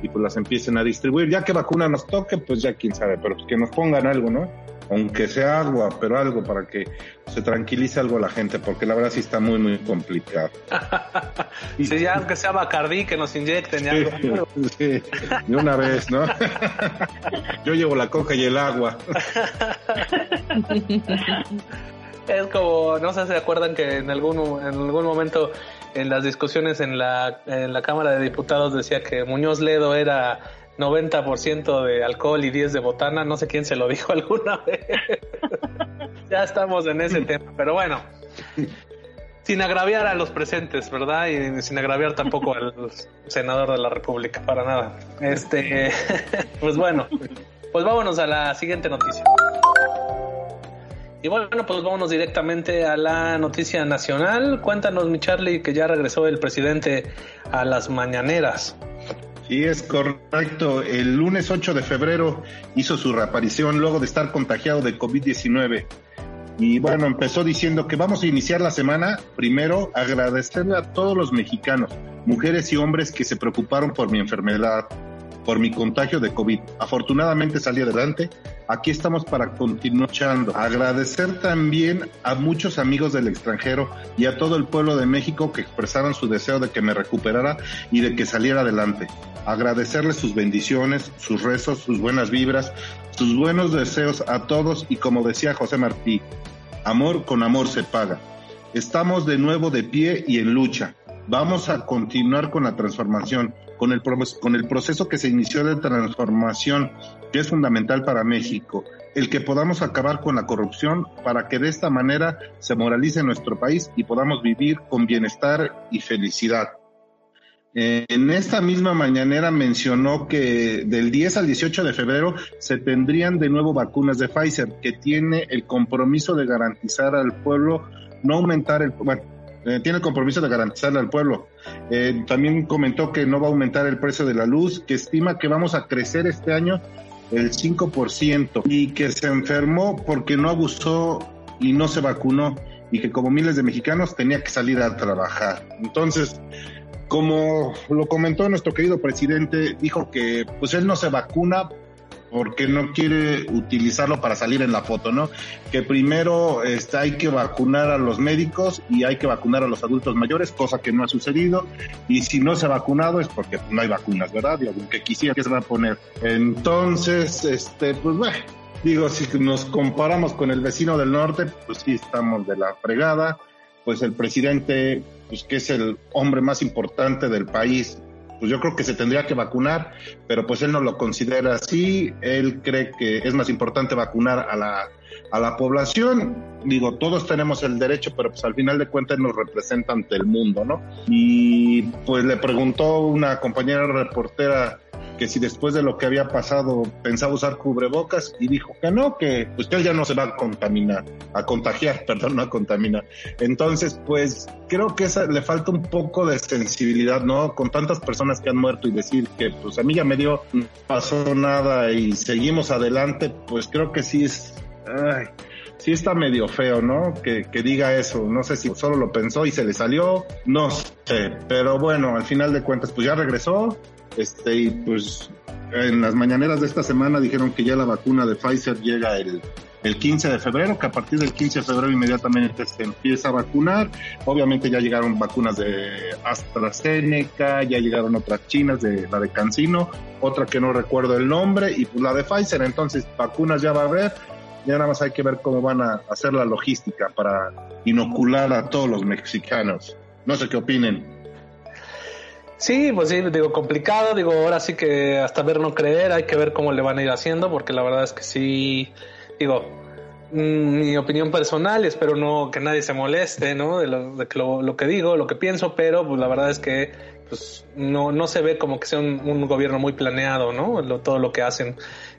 y pues las empiecen a distribuir. Ya que vacuna nos toque, pues ya quién sabe, pero pues que nos pongan algo, ¿no? Aunque sea agua, pero algo para que se tranquilice algo la gente, porque la verdad sí está muy, muy complicado. y si ya aunque sea Bacardí, que nos inyecten algo. Sí, de una vez, ¿no? Yo llevo la coca y el agua. es como, no sé si se acuerdan que en algún, en algún momento en las discusiones en la, en la Cámara de Diputados decía que Muñoz Ledo era 90% de alcohol y 10 de botana, no sé quién se lo dijo alguna vez. ya estamos en ese tema, pero bueno, sin agraviar a los presentes, ¿verdad? Y sin agraviar tampoco al senador de la República, para nada. Este, pues bueno, pues vámonos a la siguiente noticia. Y bueno, pues vámonos directamente a la noticia nacional. Cuéntanos, mi Charlie, que ya regresó el presidente a las mañaneras. Sí, es correcto. El lunes 8 de febrero hizo su reaparición luego de estar contagiado de COVID-19. Y bueno, empezó diciendo que vamos a iniciar la semana primero agradecerle a todos los mexicanos, mujeres y hombres que se preocuparon por mi enfermedad, por mi contagio de COVID. Afortunadamente salí adelante. Aquí estamos para continuar luchando. Agradecer también a muchos amigos del extranjero y a todo el pueblo de México que expresaron su deseo de que me recuperara y de que saliera adelante. Agradecerles sus bendiciones, sus rezos, sus buenas vibras, sus buenos deseos a todos y como decía José Martí, amor con amor se paga. Estamos de nuevo de pie y en lucha. Vamos a continuar con la transformación con el, con el proceso que se inició de transformación, que es fundamental para México, el que podamos acabar con la corrupción para que de esta manera se moralice nuestro país y podamos vivir con bienestar y felicidad. En esta misma mañanera mencionó que del 10 al 18 de febrero se tendrían de nuevo vacunas de Pfizer, que tiene el compromiso de garantizar al pueblo no aumentar el, bueno, eh, tiene el compromiso de garantizarle al pueblo. Eh, también comentó que no va a aumentar el precio de la luz, que estima que vamos a crecer este año el 5% y que se enfermó porque no abusó y no se vacunó y que como miles de mexicanos tenía que salir a trabajar. Entonces, como lo comentó nuestro querido presidente, dijo que pues él no se vacuna porque no quiere utilizarlo para salir en la foto, ¿no? Que primero este, hay que vacunar a los médicos y hay que vacunar a los adultos mayores, cosa que no ha sucedido. Y si no se ha vacunado es porque no hay vacunas, ¿verdad? Y aunque quisiera que se va a poner. Entonces, este, pues bueno Digo, si nos comparamos con el vecino del norte, pues sí estamos de la fregada. Pues el presidente, pues que es el hombre más importante del país, pues yo creo que se tendría que vacunar, pero pues él no lo considera así. Él cree que es más importante vacunar a la, a la población. Digo, todos tenemos el derecho, pero pues al final de cuentas nos representa ante el mundo, ¿no? Y pues le preguntó una compañera reportera que si después de lo que había pasado pensaba usar cubrebocas y dijo que no, que pues que él ya no se va a contaminar, a contagiar, perdón, no a contaminar. Entonces, pues creo que esa, le falta un poco de sensibilidad, ¿no? Con tantas personas que han muerto y decir que pues a mí ya me dio, no pasó nada y seguimos adelante, pues creo que sí es... Sí está medio feo, ¿no? Que, que, diga eso. No sé si solo lo pensó y se le salió, no sé. Pero bueno, al final de cuentas, pues ya regresó. Este, y pues en las mañaneras de esta semana dijeron que ya la vacuna de Pfizer llega el, el 15 de febrero, que a partir del 15 de febrero inmediatamente se empieza a vacunar. Obviamente ya llegaron vacunas de AstraZeneca, ya llegaron otras chinas, de la de Cancino, otra que no recuerdo el nombre, y pues la de Pfizer. Entonces, vacunas ya va a haber. Ya nada más hay que ver cómo van a hacer la logística para inocular a todos los mexicanos. No sé qué opinen. Sí, pues sí, digo, complicado, digo, ahora sí que hasta ver no creer, hay que ver cómo le van a ir haciendo, porque la verdad es que sí, digo, mm, mi opinión personal, espero no que nadie se moleste, ¿no? De lo, de lo, lo que digo, lo que pienso, pero pues la verdad es que pues no, no se ve como que sea un, gobierno muy planeado, ¿no? Todo lo que hacen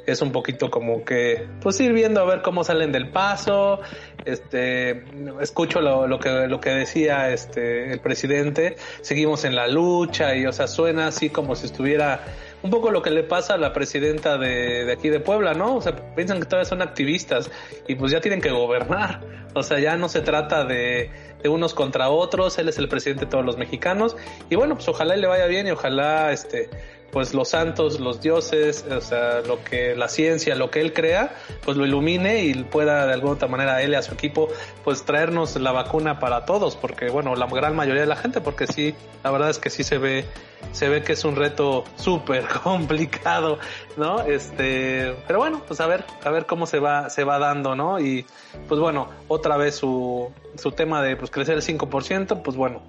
es un poquito como que, pues ir viendo a ver cómo salen del paso, este, escucho lo, lo, que, lo que decía este, el presidente, seguimos en la lucha y, o sea, suena así como si estuviera un poco lo que le pasa a la presidenta de, de aquí de Puebla, ¿no? O sea, piensan que todavía son activistas y pues ya tienen que gobernar, o sea, ya no se trata de, de unos contra otros, él es el presidente de todos los mexicanos. Y bueno, pues ojalá le vaya bien y ojalá, este, pues los santos, los dioses, o sea, lo que la ciencia, lo que él crea, pues lo ilumine y pueda de alguna otra manera él y a su equipo pues traernos la vacuna para todos, porque bueno, la gran mayoría de la gente, porque sí, la verdad es que sí se ve se ve que es un reto súper complicado, ¿no? Este, pero bueno, pues a ver, a ver cómo se va, se va dando, ¿no? Y pues bueno, otra vez su, su tema de pues crecer el 5%, pues bueno,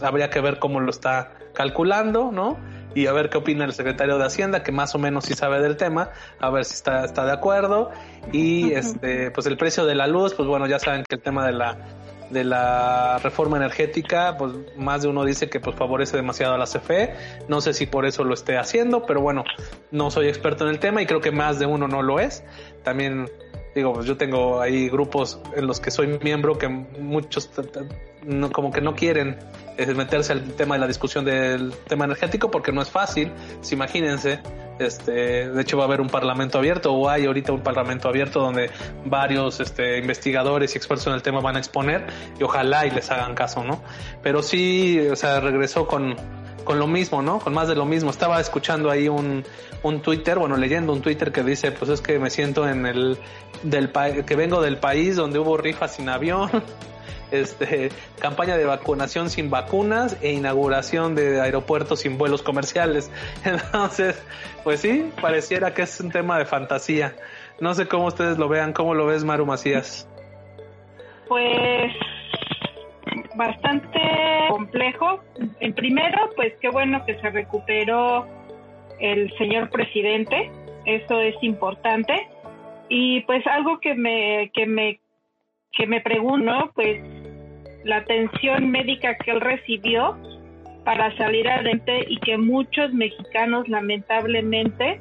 habría que ver cómo lo está calculando, ¿no? Y a ver qué opina el secretario de Hacienda, que más o menos sí sabe del tema, a ver si está, está de acuerdo. Y este, pues el precio de la luz, pues bueno, ya saben que el tema de la de la reforma energética, pues más de uno dice que pues favorece demasiado a la CFE. No sé si por eso lo esté haciendo, pero bueno, no soy experto en el tema y creo que más de uno no lo es. También digo, pues yo tengo ahí grupos en los que soy miembro que muchos no, como que no quieren eh, meterse al tema de la discusión del tema energético porque no es fácil. Si imagínense, este, de hecho va a haber un parlamento abierto o hay ahorita un parlamento abierto donde varios este, investigadores y expertos en el tema van a exponer y ojalá y les hagan caso, ¿no? Pero sí, o sea, regresó con, con lo mismo, ¿no? Con más de lo mismo. Estaba escuchando ahí un, un Twitter, bueno, leyendo un Twitter que dice, pues es que me siento en el del que vengo del país donde hubo rifas sin avión, este campaña de vacunación sin vacunas e inauguración de aeropuertos sin vuelos comerciales. Entonces, pues sí, pareciera que es un tema de fantasía. No sé cómo ustedes lo vean, ¿cómo lo ves Maru Macías? Pues bastante complejo. En primero, pues qué bueno que se recuperó el señor presidente, eso es importante. Y pues algo que me, que me, que me pregunto, pues la atención médica que él recibió para salir adelante y que muchos mexicanos lamentablemente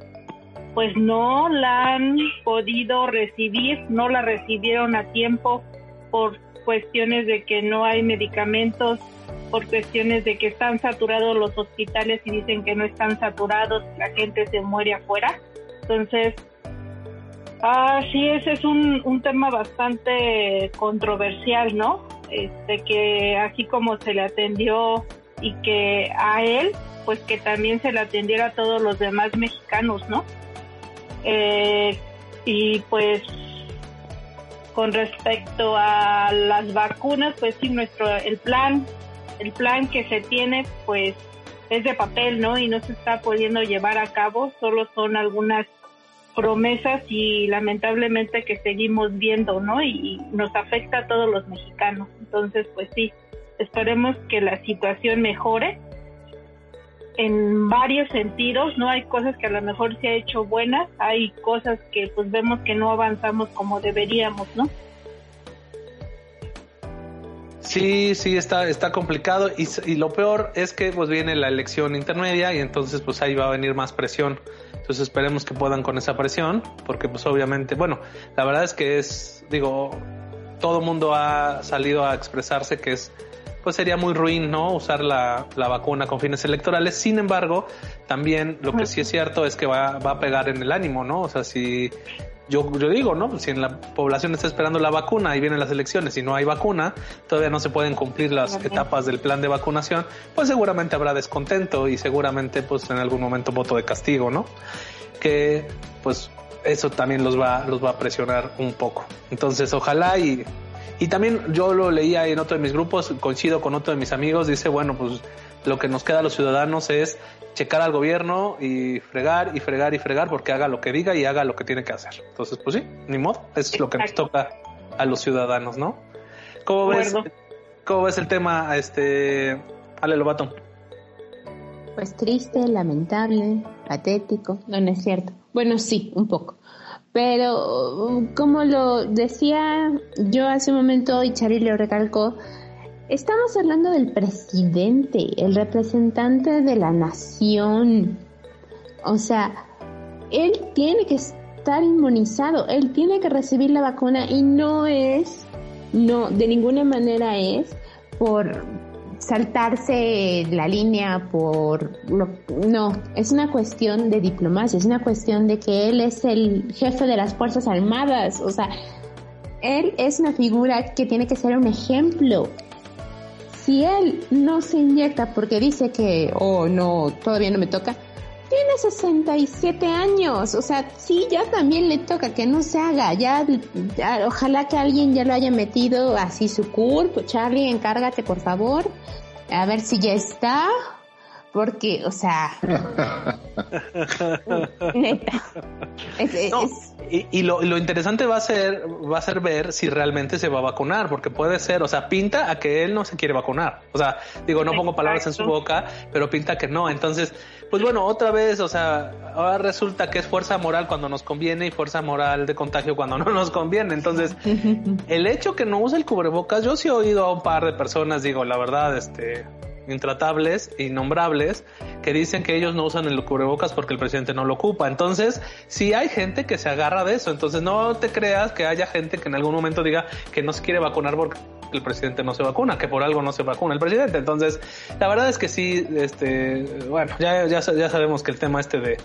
pues no la han podido recibir, no la recibieron a tiempo por cuestiones de que no hay medicamentos, por cuestiones de que están saturados los hospitales y dicen que no están saturados, la gente se muere afuera. Entonces, ah, sí, ese es un, un tema bastante controversial, ¿no? Este, que así como se le atendió y que a él, pues que también se le atendiera a todos los demás mexicanos, ¿no? Eh, y pues con respecto a las vacunas, pues sí, nuestro, el plan, el plan que se tiene, pues es de papel, ¿no? Y no se está pudiendo llevar a cabo, solo son algunas promesas y lamentablemente que seguimos viendo, ¿no? Y, nos afecta a todos los mexicanos. Entonces, pues sí, esperemos que la situación mejore en varios sentidos, ¿no? Hay cosas que a lo mejor se ha hecho buenas, hay cosas que pues vemos que no avanzamos como deberíamos, ¿no? Sí, sí, está, está complicado y, y, lo peor es que pues viene la elección intermedia y entonces pues ahí va a venir más presión. Entonces esperemos que puedan con esa presión porque pues obviamente, bueno, la verdad es que es, digo, todo mundo ha salido a expresarse que es pues sería muy ruin, ¿no? Usar la, la, vacuna con fines electorales. Sin embargo, también lo que sí es cierto es que va, va a pegar en el ánimo, ¿no? O sea, si yo, yo digo, ¿no? Si en la población está esperando la vacuna y vienen las elecciones y no hay vacuna, todavía no se pueden cumplir las etapas del plan de vacunación, pues seguramente habrá descontento y seguramente pues en algún momento voto de castigo, ¿no? Que pues eso también los va, los va a presionar un poco. Entonces ojalá y, y también yo lo leía en otro de mis grupos, coincido con otro de mis amigos, dice, bueno, pues lo que nos queda a los ciudadanos es checar al gobierno y fregar y fregar y fregar porque haga lo que diga y haga lo que tiene que hacer. Entonces, pues sí, ni modo, es lo que nos toca a los ciudadanos, ¿no? ¿Cómo ves, ¿cómo ves el tema, este, Ale Lobato? Pues triste, lamentable, patético, no, no es cierto. Bueno, sí, un poco. Pero como lo decía yo hace un momento y Charlie lo recalcó, Estamos hablando del presidente, el representante de la nación. O sea, él tiene que estar inmunizado, él tiene que recibir la vacuna y no es, no, de ninguna manera es por saltarse la línea por no, es una cuestión de diplomacia, es una cuestión de que él es el jefe de las Fuerzas Armadas, o sea, él es una figura que tiene que ser un ejemplo si él no se inyecta porque dice que, oh no, todavía no me toca, tiene 67 años, o sea, sí, ya también le toca que no se haga, ya, ojalá que alguien ya lo haya metido así su cuerpo, Charlie, encárgate por favor, a ver si ya está, porque, o sea, neta. Y, lo, lo, interesante va a ser va a ser ver si realmente se va a vacunar, porque puede ser, o sea, pinta a que él no se quiere vacunar. O sea, digo, no pongo palabras en su boca, pero pinta que no. Entonces, pues bueno, otra vez, o sea, ahora resulta que es fuerza moral cuando nos conviene y fuerza moral de contagio cuando no nos conviene. Entonces, el hecho que no use el cubrebocas, yo sí he oído a un par de personas, digo, la verdad, este, intratables, innombrables, que dicen que ellos no usan el cubrebocas porque el presidente no lo ocupa. Entonces, sí hay gente que se agarra de eso. Entonces, no te creas que haya gente que en algún momento diga que no se quiere vacunar porque el presidente no se vacuna, que por algo no se vacuna el presidente. Entonces, la verdad es que sí, este, bueno, ya, ya, ya sabemos que el tema este de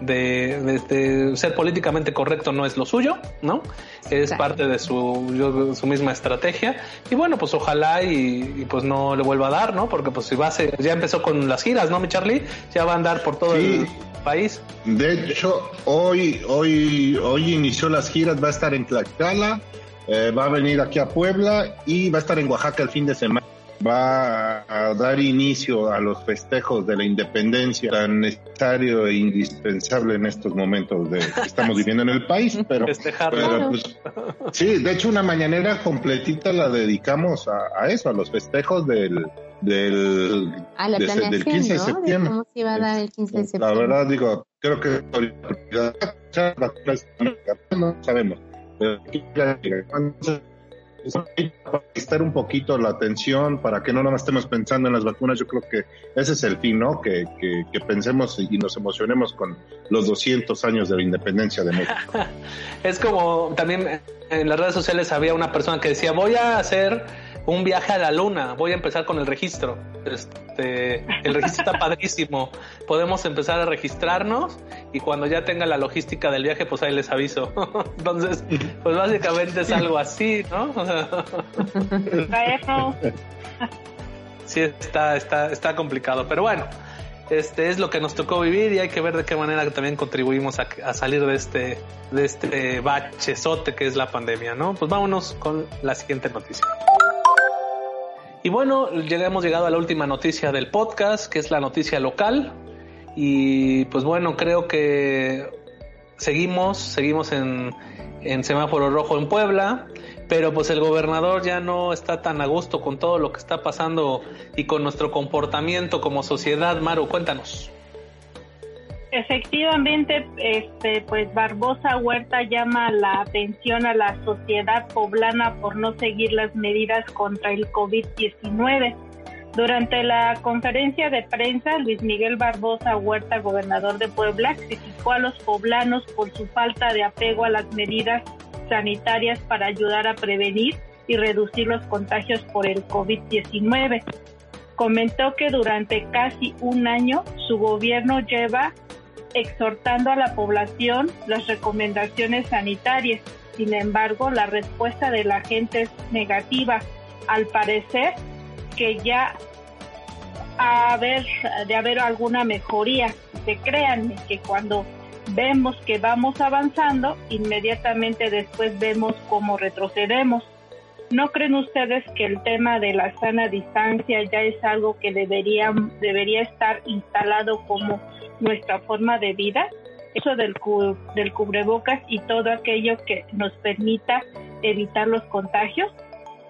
de, ser políticamente correcto no es lo suyo, ¿no? Es parte de su, su misma estrategia. Y bueno, pues ojalá y, pues no le vuelva a dar, ¿no? Porque pues si va a ser, ya empezó con las giras, ¿no, mi Charlie? Ya va a andar por todo el país. De hecho, hoy, hoy, hoy inició las giras, va a estar en Tlaxcala, eh, va a venir aquí a Puebla y va a estar en Oaxaca el fin de semana va a dar inicio a los festejos de la independencia tan necesario e indispensable en estos momentos de que estamos viviendo en el país, pero, pues, sí, de hecho una mañanera completita la dedicamos a, eso, a los festejos del del, del 15 de septiembre. ¿Cómo se iba a dar el 15 de septiembre? La verdad digo, creo que no sabemos. Pero estar un poquito la atención, para que no nada más estemos pensando en las vacunas, yo creo que ese es el fin, ¿no? Que, que, pensemos y nos emocionemos con los 200 años de la independencia de México. es como también en las redes sociales había una persona que decía, voy a hacer un viaje a la luna, voy a empezar con el registro. Este, el registro está padrísimo. Podemos empezar a registrarnos y cuando ya tenga la logística del viaje, pues ahí les aviso. Entonces, pues básicamente es algo así, ¿no? sí, está, está, está complicado, pero bueno. Este es lo que nos tocó vivir y hay que ver de qué manera también contribuimos a, a salir de este, de este bachezote que es la pandemia, ¿no? Pues vámonos con la siguiente noticia. Y bueno, ya hemos llegado a la última noticia del podcast, que es la noticia local. Y pues bueno, creo que seguimos, seguimos en, en semáforo rojo en Puebla, pero pues el gobernador ya no está tan a gusto con todo lo que está pasando y con nuestro comportamiento como sociedad. Maru, cuéntanos. Efectivamente, este, pues Barbosa Huerta llama la atención a la sociedad poblana por no seguir las medidas contra el COVID-19. Durante la conferencia de prensa, Luis Miguel Barbosa Huerta, gobernador de Puebla, criticó a los poblanos por su falta de apego a las medidas sanitarias para ayudar a prevenir y reducir los contagios por el COVID-19. Comentó que durante casi un año su gobierno lleva exhortando a la población las recomendaciones sanitarias. Sin embargo, la respuesta de la gente es negativa. Al parecer que ya a haber, de haber alguna mejoría. Se crean que cuando vemos que vamos avanzando, inmediatamente después vemos cómo retrocedemos. ¿No creen ustedes que el tema de la sana distancia ya es algo que debería, debería estar instalado como nuestra forma de vida? Eso del, del cubrebocas y todo aquello que nos permita evitar los contagios.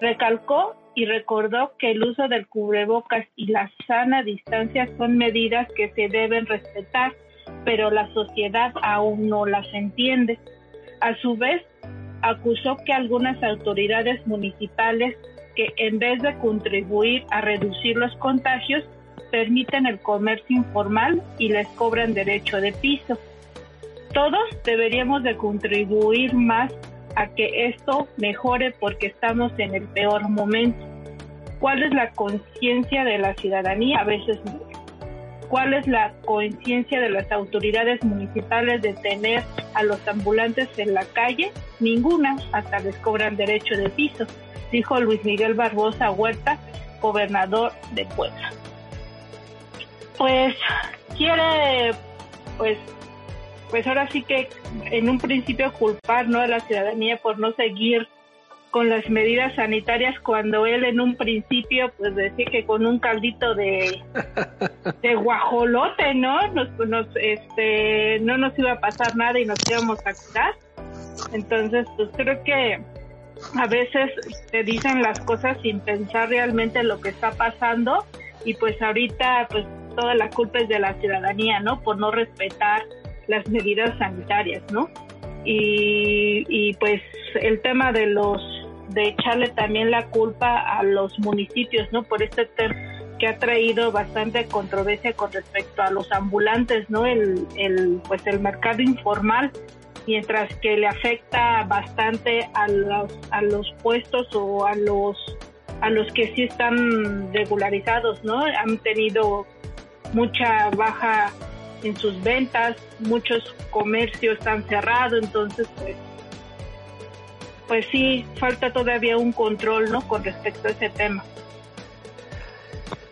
Recalcó y recordó que el uso del cubrebocas y la sana distancia son medidas que se deben respetar, pero la sociedad aún no las entiende. A su vez, acusó que algunas autoridades municipales que en vez de contribuir a reducir los contagios, permiten el comercio informal y les cobran derecho de piso. Todos deberíamos de contribuir más a que esto mejore porque estamos en el peor momento. ¿Cuál es la conciencia de la ciudadanía? A veces ¿Cuál es la conciencia de las autoridades municipales de tener a los ambulantes en la calle? Ninguna, hasta les cobran derecho de piso, dijo Luis Miguel Barbosa Huerta, gobernador de Puebla. Pues quiere, pues pues ahora sí que en un principio culpar ¿no? a la ciudadanía por no seguir con las medidas sanitarias cuando él en un principio pues decía que con un caldito de, de guajolote, ¿no? Nos, nos, este, no nos iba a pasar nada y nos íbamos a curar. Entonces, pues creo que a veces te dicen las cosas sin pensar realmente lo que está pasando y pues ahorita pues toda la culpa es de la ciudadanía, ¿no? Por no respetar las medidas sanitarias, ¿no? Y, y pues el tema de los de echarle también la culpa a los municipios, ¿no? Por este tema que ha traído bastante controversia con respecto a los ambulantes, ¿no? El, el, pues el mercado informal, mientras que le afecta bastante a los, a los puestos o a los a los que sí están regularizados, ¿no? Han tenido mucha baja en sus ventas, muchos comercios han cerrado, entonces pues, pues sí, falta todavía un control, ¿no? Con respecto a ese tema.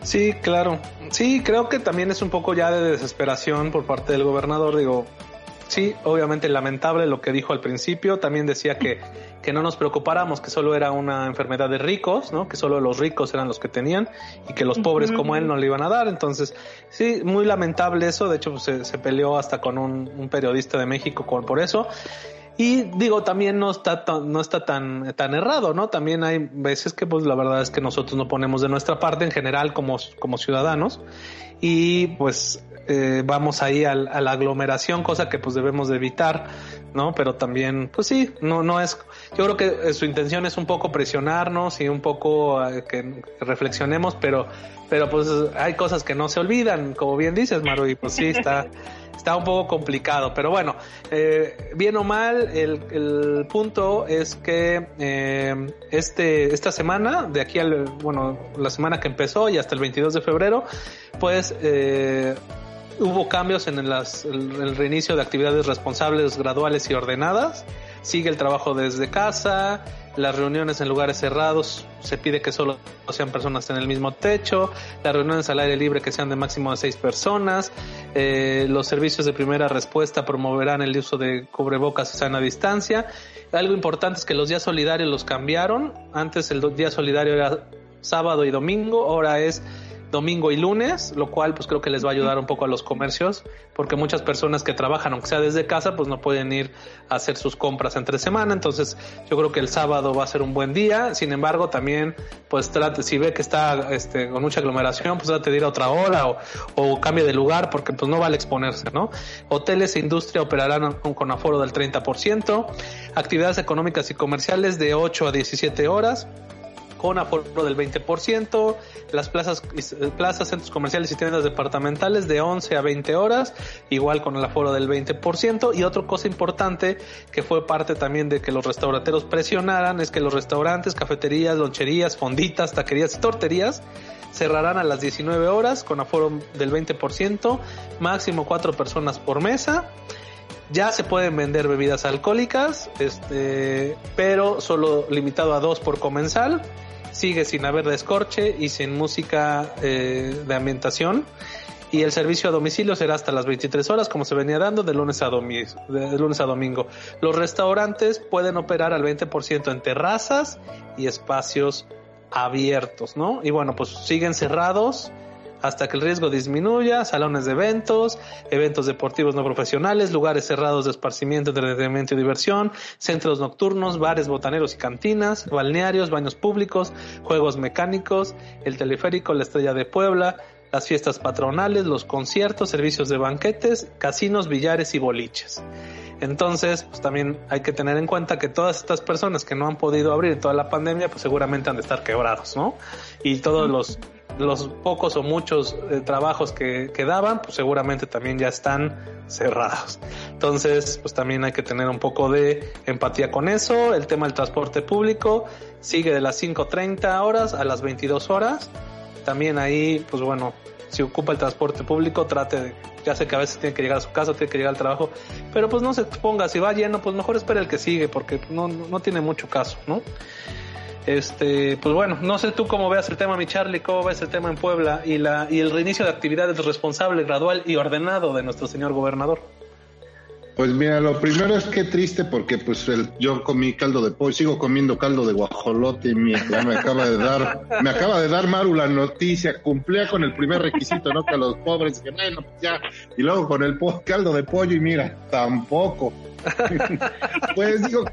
Sí, claro. Sí, creo que también es un poco ya de desesperación por parte del gobernador. Digo, sí, obviamente lamentable lo que dijo al principio. También decía que, que no nos preocupáramos, que solo era una enfermedad de ricos, ¿no? Que solo los ricos eran los que tenían y que los pobres como él no le iban a dar. Entonces, sí, muy lamentable eso. De hecho, pues, se, se, peleó hasta con un, un periodista de México por, por eso. Y digo, también no está tan, no está tan, tan errado, ¿no? También hay veces que pues la verdad es que nosotros no ponemos de nuestra parte en general como, como ciudadanos y pues eh, vamos ahí a, a, la aglomeración, cosa que pues debemos de evitar, ¿no? Pero también, pues sí, no, no es, yo creo que su intención es un poco presionarnos y un poco eh, que reflexionemos, pero, pero pues hay cosas que no se olvidan, como bien dices, Maru, y pues sí, está, está un poco complicado, pero bueno, eh, bien o mal, el, el punto es que eh, este, esta semana, de aquí al, bueno, la semana que empezó y hasta el 22 de febrero, pues eh, hubo cambios en las, el, el, reinicio de actividades responsables, graduales y ordenadas. Sigue el trabajo desde casa, las reuniones en lugares cerrados, se pide que solo sean personas en el mismo techo, las reuniones al aire libre que sean de máximo de seis personas, eh, los servicios de primera respuesta promoverán el uso de cubrebocas y sana distancia. Algo importante es que los días solidarios los cambiaron. Antes el día solidario era sábado y domingo, ahora es domingo y lunes, lo cual pues creo que les va a ayudar un poco a los comercios, porque muchas personas que trabajan, aunque sea desde casa, pues no pueden ir a hacer sus compras entre semana, entonces yo creo que el sábado va a ser un buen día, sin embargo también pues trate, si ve que está este, con mucha aglomeración, pues trate de ir a otra hora o, o cambie de lugar, porque pues no vale exponerse, ¿no? Hoteles e industria operarán con aforo del 30%, actividades económicas y comerciales de 8 a 17 horas, con aforo del 20%, las plazas, plazas, centros comerciales y tiendas departamentales de 11 a 20 horas, igual con el aforo del 20%. Y otra cosa importante que fue parte también de que los restauranteros presionaran es que los restaurantes, cafeterías, loncherías, fonditas, taquerías y torterías cerrarán a las 19 horas con aforo del 20%, máximo cuatro personas por mesa. Ya se pueden vender bebidas alcohólicas, este, pero solo limitado a dos por comensal sigue sin haber descorche y sin música eh, de ambientación. Y el servicio a domicilio será hasta las 23 horas, como se venía dando de lunes a, de lunes a domingo. Los restaurantes pueden operar al 20% en terrazas y espacios abiertos, ¿no? Y bueno, pues siguen cerrados hasta que el riesgo disminuya, salones de eventos, eventos deportivos no profesionales, lugares cerrados de esparcimiento, entretenimiento y diversión, centros nocturnos, bares, botaneros y cantinas, balnearios, baños públicos, juegos mecánicos, el teleférico, la estrella de Puebla, las fiestas patronales, los conciertos, servicios de banquetes, casinos, billares y boliches. Entonces, pues también hay que tener en cuenta que todas estas personas que no han podido abrir toda la pandemia, pues seguramente han de estar quebrados, ¿no? Y todos los los pocos o muchos eh, trabajos que quedaban, pues seguramente también ya están cerrados. Entonces, pues también hay que tener un poco de empatía con eso. El tema del transporte público sigue de las 5.30 horas a las 22 horas. También ahí, pues bueno, si ocupa el transporte público, trate de, ya sé que a veces tiene que llegar a su casa, tiene que llegar al trabajo, pero pues no se exponga, si va lleno, pues mejor espere el que sigue, porque no, no tiene mucho caso, ¿no? Este, pues bueno, no sé tú cómo veas el tema, mi Charlie, cómo ves el tema en Puebla y la y el reinicio de actividades responsable, gradual y ordenado de nuestro señor gobernador. Pues mira, lo primero es que triste porque pues el, yo comí caldo de pollo, sigo comiendo caldo de guajolote y me acaba de dar, me acaba de dar Maru la noticia, cumplía con el primer requisito, ¿no? Que los pobres, que bueno, pues ya, y luego con el caldo de pollo y mira, tampoco. pues digo,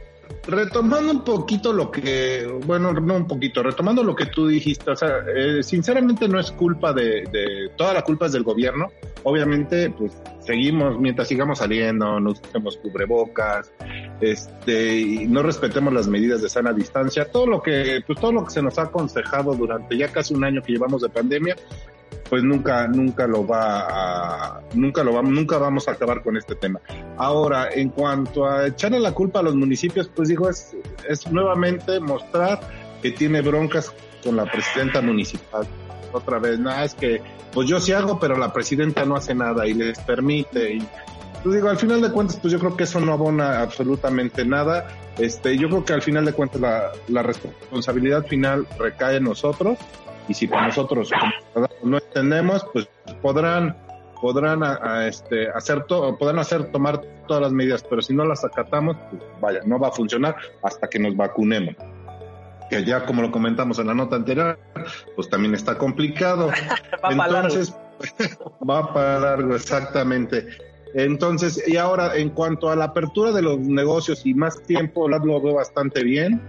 retomando un poquito lo que, bueno, no un poquito, retomando lo que tú dijiste, o sea, eh, sinceramente no es culpa de, de, toda la culpa es del gobierno, obviamente, pues seguimos, mientras sigamos saliendo, no usemos cubrebocas, este, y no respetemos las medidas de sana distancia, todo lo que, pues todo lo que se nos ha aconsejado durante ya casi un año que llevamos de pandemia, pues nunca, nunca lo va a, nunca lo vamos, nunca vamos a acabar con este tema. Ahora, en cuanto a echarle la culpa a los municipios, pues digo, es, es nuevamente mostrar que tiene broncas con la presidenta municipal. Otra vez, nada, es que, pues yo sí hago, pero la presidenta no hace nada y les permite. Y, pues digo, al final de cuentas, pues yo creo que eso no abona absolutamente nada. Este, yo creo que al final de cuentas la, la responsabilidad final recae en nosotros y si nosotros no entendemos, pues podrán podrán este hacer todo, podrán hacer tomar todas las medidas, pero si no las acatamos, pues vaya, no va a funcionar hasta que nos vacunemos. Que ya como lo comentamos en la nota anterior, pues también está complicado. va Entonces, va para largo, exactamente. Entonces, y ahora en cuanto a la apertura de los negocios y más tiempo, lo veo bastante bien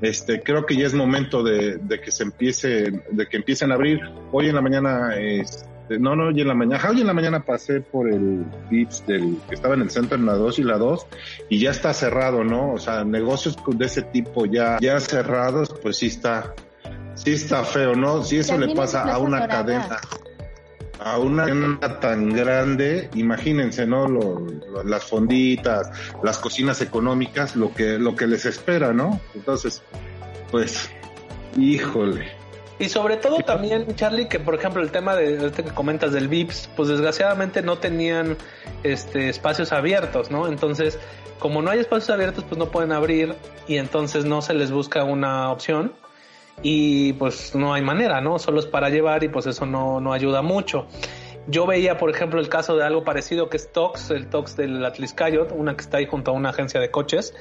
este, creo que ya es momento de, que se empiece, de que empiecen a abrir. Hoy en la mañana, este, no, no, hoy en la mañana, hoy en la mañana pasé por el VIPS del, que estaba en el centro en la 2 y la 2 y ya está cerrado, ¿no? O sea, negocios de ese tipo ya, ya cerrados, pues sí está, sí está feo, ¿no? Si eso le pasa a una cadena a una cadena tan grande, imagínense, ¿no? las fonditas, las cocinas económicas, lo que, lo que les espera, ¿no? Entonces, pues, híjole. Y sobre todo también, Charlie, que por ejemplo el tema de este que comentas del VIPS, pues desgraciadamente no tenían este espacios abiertos, ¿no? Entonces, como no hay espacios abiertos, pues no pueden abrir y entonces no se les busca una opción y pues no hay manera, ¿no? Solo es para llevar y pues eso no, no ayuda mucho. Yo veía, por ejemplo, el caso de algo parecido que es Tox, el Tox del Atliscayot, una que está ahí junto a una agencia de coches,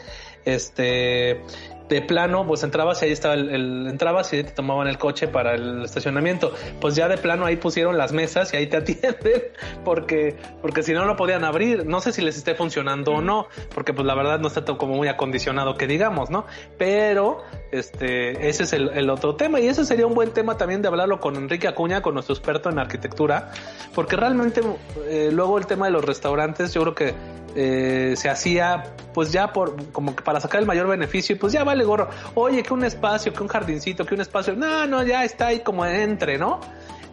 este, de plano, pues entrabas y ahí estaba el, entrabas y te tomaban el coche para el estacionamiento. Pues ya de plano ahí pusieron las mesas y ahí te atienden porque, porque si no lo podían abrir. No sé si les esté funcionando o no, porque pues la verdad no está todo como muy acondicionado que digamos, ¿no? Pero este, ese es el, otro tema y ese sería un buen tema también de hablarlo con Enrique Acuña, con nuestro experto en arquitectura, porque realmente eh, luego el tema de los restaurantes, yo creo que eh, se hacía pues ya por como que para sacar el mayor beneficio y pues ya vale gorro. Oye, que un espacio, que un jardincito, que un espacio, no, no, ya está ahí como entre, ¿no?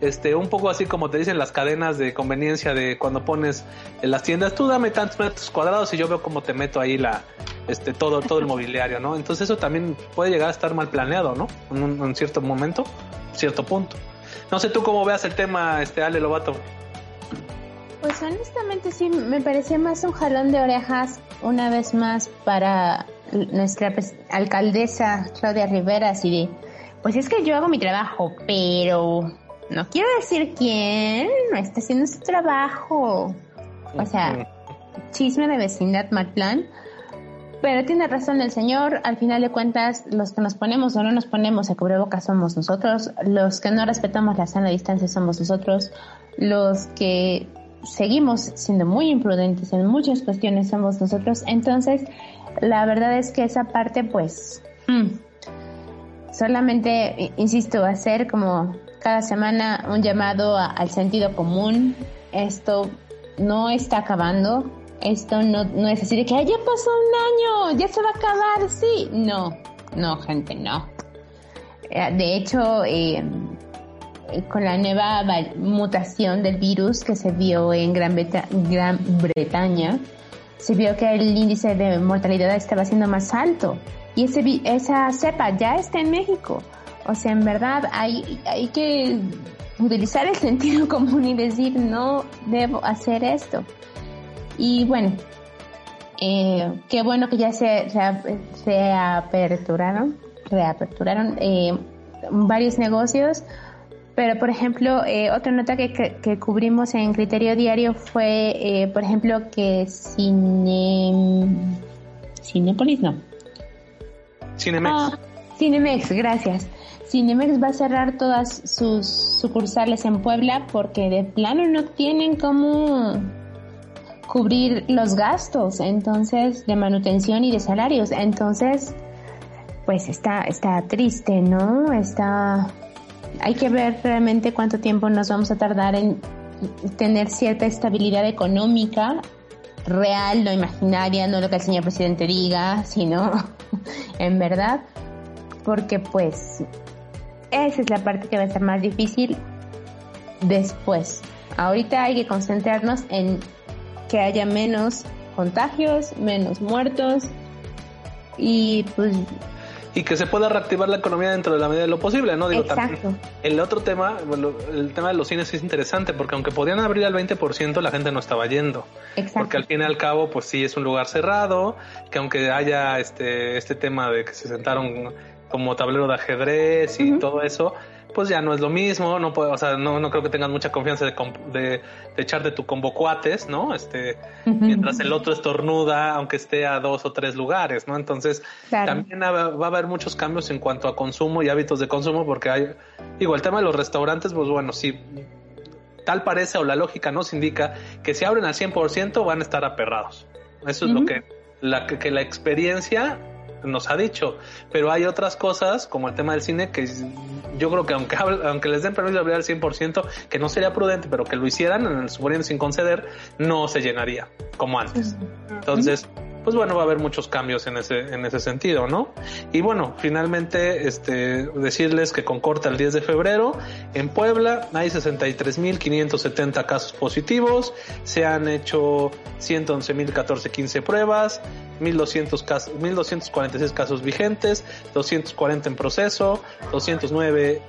Este, un poco así como te dicen las cadenas de conveniencia de cuando pones en las tiendas, tú dame tantos metros cuadrados y yo veo cómo te meto ahí la, este, todo, todo el mobiliario, ¿no? Entonces eso también puede llegar a estar mal planeado, ¿no? En un cierto momento, cierto punto. No sé tú cómo veas el tema, este, Ale Lobato. Pues honestamente sí, me parece más un jalón de orejas una vez más para nuestra alcaldesa Claudia Rivera, así de, pues es que yo hago mi trabajo, pero no quiero decir quién no está haciendo su trabajo. O sea, chisme de vecindad mal plan. Pero tiene razón el señor, al final de cuentas, los que nos ponemos o no nos ponemos a cubrebocas somos nosotros, los que no respetamos la sana distancia somos nosotros, los que seguimos siendo muy imprudentes en muchas cuestiones somos nosotros. Entonces, la verdad es que esa parte, pues, mm, solamente, insisto, hacer como cada semana un llamado al sentido común. Esto no está acabando. Esto no, no es decir que ya pasó un año, ya se va a acabar, sí. No, no, gente, no. Eh, de hecho, eh, con la nueva mutación del virus que se vio en Gran, Gran Bretaña, se vio que el índice de mortalidad estaba siendo más alto. Y ese, esa cepa ya está en México. O sea, en verdad hay, hay que utilizar el sentido común y decir, no debo hacer esto. Y bueno, eh, qué bueno que ya se, reaperturaron, reaperturaron eh, varios negocios pero, por ejemplo, eh, otra nota que, que, cubrimos en Criterio Diario fue, eh, por ejemplo, que Cine... Cinepolis, no. Cinemex. Ah, Cinemex, gracias. Cinemex va a cerrar todas sus sucursales en Puebla porque de plano no tienen cómo cubrir los gastos, entonces, de manutención y de salarios. Entonces, pues está, está triste, ¿no? Está hay que ver realmente cuánto tiempo nos vamos a tardar en tener cierta estabilidad económica real, no imaginaria, no lo que el señor presidente diga, sino en verdad, porque pues esa es la parte que va a ser más difícil después. Ahorita hay que concentrarnos en que haya menos contagios, menos muertos y pues y que se pueda reactivar la economía dentro de la medida de lo posible, ¿no? Digo, También, el otro tema, bueno, el tema de los cines es interesante porque aunque podían abrir al 20%, la gente no estaba yendo. Exacto. Porque al fin y al cabo, pues sí, es un lugar cerrado, que aunque haya este, este tema de que se sentaron como tablero de ajedrez y todo eso, pues ya no es lo mismo, no puedo, o sea, no, no creo que tengan mucha confianza de, de, echar de tu combo cuates, ¿no? Este, mientras el otro estornuda, aunque esté a dos o tres lugares, ¿no? Entonces, también va a haber muchos cambios en cuanto a consumo y hábitos de consumo, porque hay, digo, el tema de los restaurantes, pues bueno, sí, tal parece o la lógica nos indica que si abren al 100% van a estar aperrados. Eso es lo que la, que la experiencia nos ha dicho. Pero hay otras cosas, como el tema del cine, que yo creo que aunque, aunque les den permiso de abrir al 100%, que no sería prudente, pero que lo hicieran, suponiendo sin conceder, no se llenaría como antes. Entonces, pues bueno, va a haber muchos cambios en ese, en ese sentido, ¿no? Y bueno, finalmente, este, decirles que con corte el 10 de febrero, en Puebla hay 63.570 casos positivos, se han hecho 111.014 pruebas, 1.200 casos, 1.246 casos vigentes, 240 en proceso, 209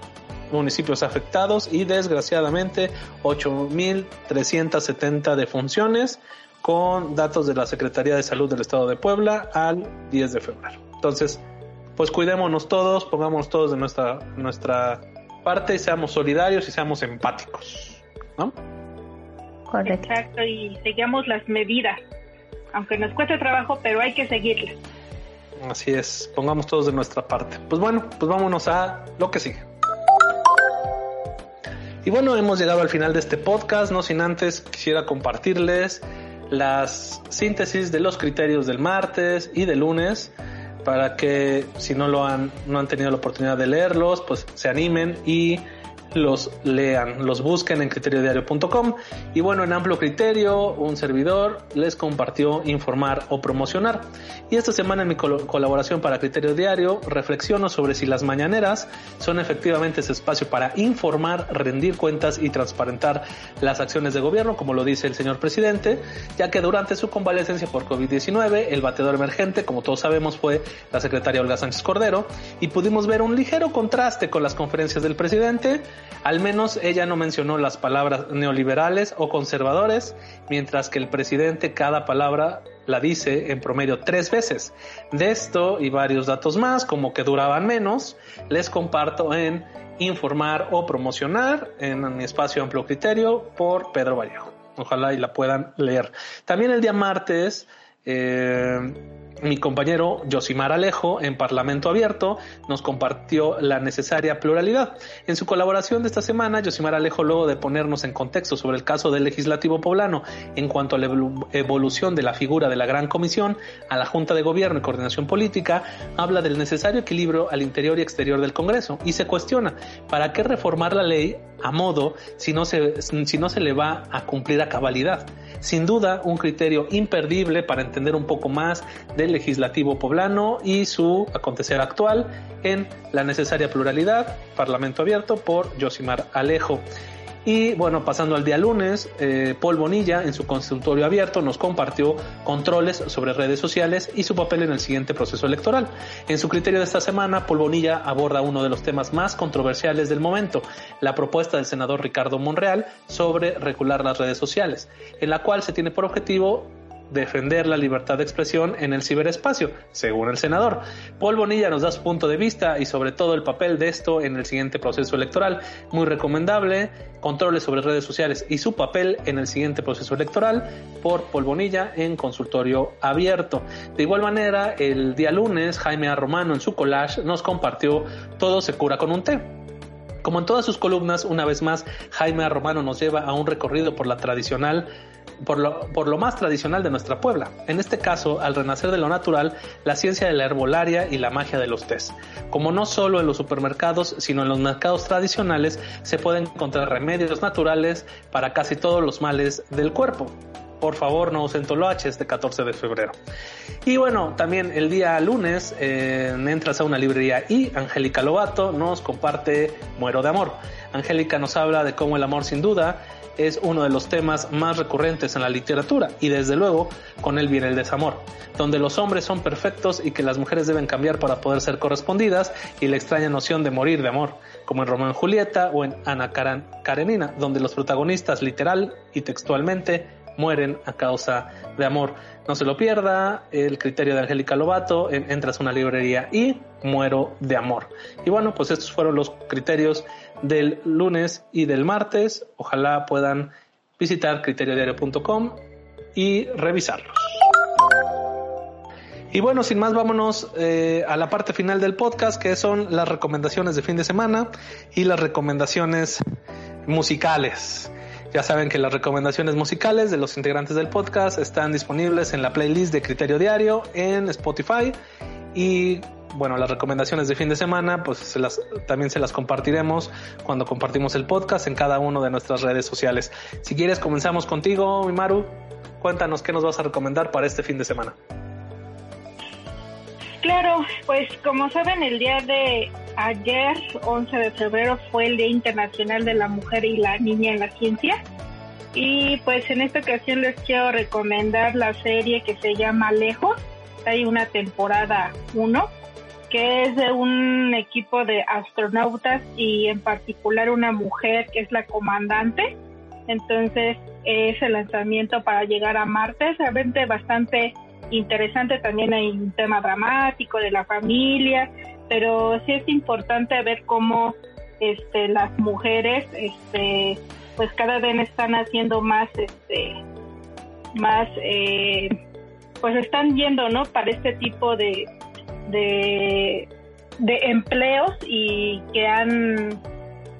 municipios afectados y desgraciadamente 8.370 defunciones con datos de la Secretaría de Salud del Estado de Puebla al 10 de febrero. Entonces, pues cuidémonos todos, pongámonos todos de nuestra, nuestra parte y seamos solidarios y seamos empáticos, ¿no? Correcto. Exacto, y sigamos las medidas, aunque nos cueste trabajo, pero hay que seguirlas. Así es, pongamos todos de nuestra parte. Pues bueno, pues vámonos a lo que sigue. Y bueno, hemos llegado al final de este podcast, no sin antes quisiera compartirles las síntesis de los criterios del martes y del lunes para que si no lo han no han tenido la oportunidad de leerlos, pues se animen y los lean, los busquen en criteriodiario.com y bueno, en amplio criterio, un servidor les compartió informar o promocionar. Y esta semana en mi colaboración para Criterio Diario reflexiono sobre si las mañaneras son efectivamente ese espacio para informar, rendir cuentas y transparentar las acciones de gobierno, como lo dice el señor presidente, ya que durante su convalecencia por COVID-19, el bateador emergente, como todos sabemos, fue la secretaria Olga Sánchez Cordero y pudimos ver un ligero contraste con las conferencias del presidente al menos ella no mencionó las palabras neoliberales o conservadores, mientras que el presidente cada palabra la dice en promedio tres veces. De esto y varios datos más, como que duraban menos, les comparto en informar o promocionar en mi espacio amplio criterio por Pedro Vallejo. Ojalá y la puedan leer. También el día martes eh, mi compañero Josimar Alejo en Parlamento Abierto nos compartió la necesaria pluralidad. En su colaboración de esta semana, Josimar Alejo, luego de ponernos en contexto sobre el caso del legislativo poblano en cuanto a la evolución de la figura de la Gran Comisión a la Junta de Gobierno y Coordinación Política, habla del necesario equilibrio al interior y exterior del Congreso y se cuestiona, ¿para qué reformar la ley a modo si no se, si no se le va a cumplir a cabalidad? Sin duda, un criterio imperdible para entender un poco más del legislativo poblano y su acontecer actual en la necesaria pluralidad, Parlamento Abierto por Josimar Alejo. Y bueno, pasando al día lunes, eh, Paul Bonilla en su consultorio abierto nos compartió controles sobre redes sociales y su papel en el siguiente proceso electoral. En su criterio de esta semana, Paul Bonilla aborda uno de los temas más controversiales del momento, la propuesta del senador Ricardo Monreal sobre regular las redes sociales, en la cual se tiene por objetivo defender la libertad de expresión en el ciberespacio, según el senador. Paul Bonilla nos da su punto de vista y sobre todo el papel de esto en el siguiente proceso electoral. Muy recomendable, controles sobre redes sociales y su papel en el siguiente proceso electoral por Paul Bonilla en consultorio abierto. De igual manera, el día lunes, Jaime A. Romano en su collage nos compartió Todo se cura con un té. Como en todas sus columnas, una vez más, Jaime A. Romano nos lleva a un recorrido por la tradicional por lo, más tradicional de nuestra Puebla. En este caso, al renacer de lo natural, la ciencia de la herbolaria y la magia de los tés. Como no solo en los supermercados, sino en los mercados tradicionales, se pueden encontrar remedios naturales para casi todos los males del cuerpo por favor no usen toloache este 14 de febrero. Y bueno, también el día lunes eh, entras a una librería y Angélica Lobato nos comparte Muero de Amor. Angélica nos habla de cómo el amor sin duda es uno de los temas más recurrentes en la literatura y desde luego con él viene el desamor, donde los hombres son perfectos y que las mujeres deben cambiar para poder ser correspondidas y la extraña noción de morir de amor, como en Romeo y Julieta o en Ana Karenina, donde los protagonistas literal y textualmente mueren a causa de amor. No se lo pierda, el criterio de Angélica Lobato, entras a una librería y muero de amor. Y bueno, pues estos fueron los criterios del lunes y del martes. Ojalá puedan visitar criteriodiario.com y revisarlos. Y bueno, sin más, vámonos eh, a la parte final del podcast, que son las recomendaciones de fin de semana y las recomendaciones musicales. Ya saben que las recomendaciones musicales de los integrantes del podcast están disponibles en la playlist de Criterio Diario en Spotify y bueno, las recomendaciones de fin de semana, pues se las, también se las compartiremos cuando compartimos el podcast en cada una de nuestras redes sociales. Si quieres, comenzamos contigo, Mimaru. Cuéntanos qué nos vas a recomendar para este fin de semana. Claro, pues como saben, el día de ayer, 11 de febrero, fue el Día Internacional de la Mujer y la Niña en la Ciencia. Y pues en esta ocasión les quiero recomendar la serie que se llama Lejos. Hay una temporada 1 que es de un equipo de astronautas y en particular una mujer que es la comandante. Entonces es el lanzamiento para llegar a Marte. Realmente bastante interesante. También hay un tema dramático de la familia, pero sí es importante ver cómo este, las mujeres, este, pues cada vez están haciendo más, este, más, eh, pues están yendo, ¿no? Para este tipo de, de, de empleos y que han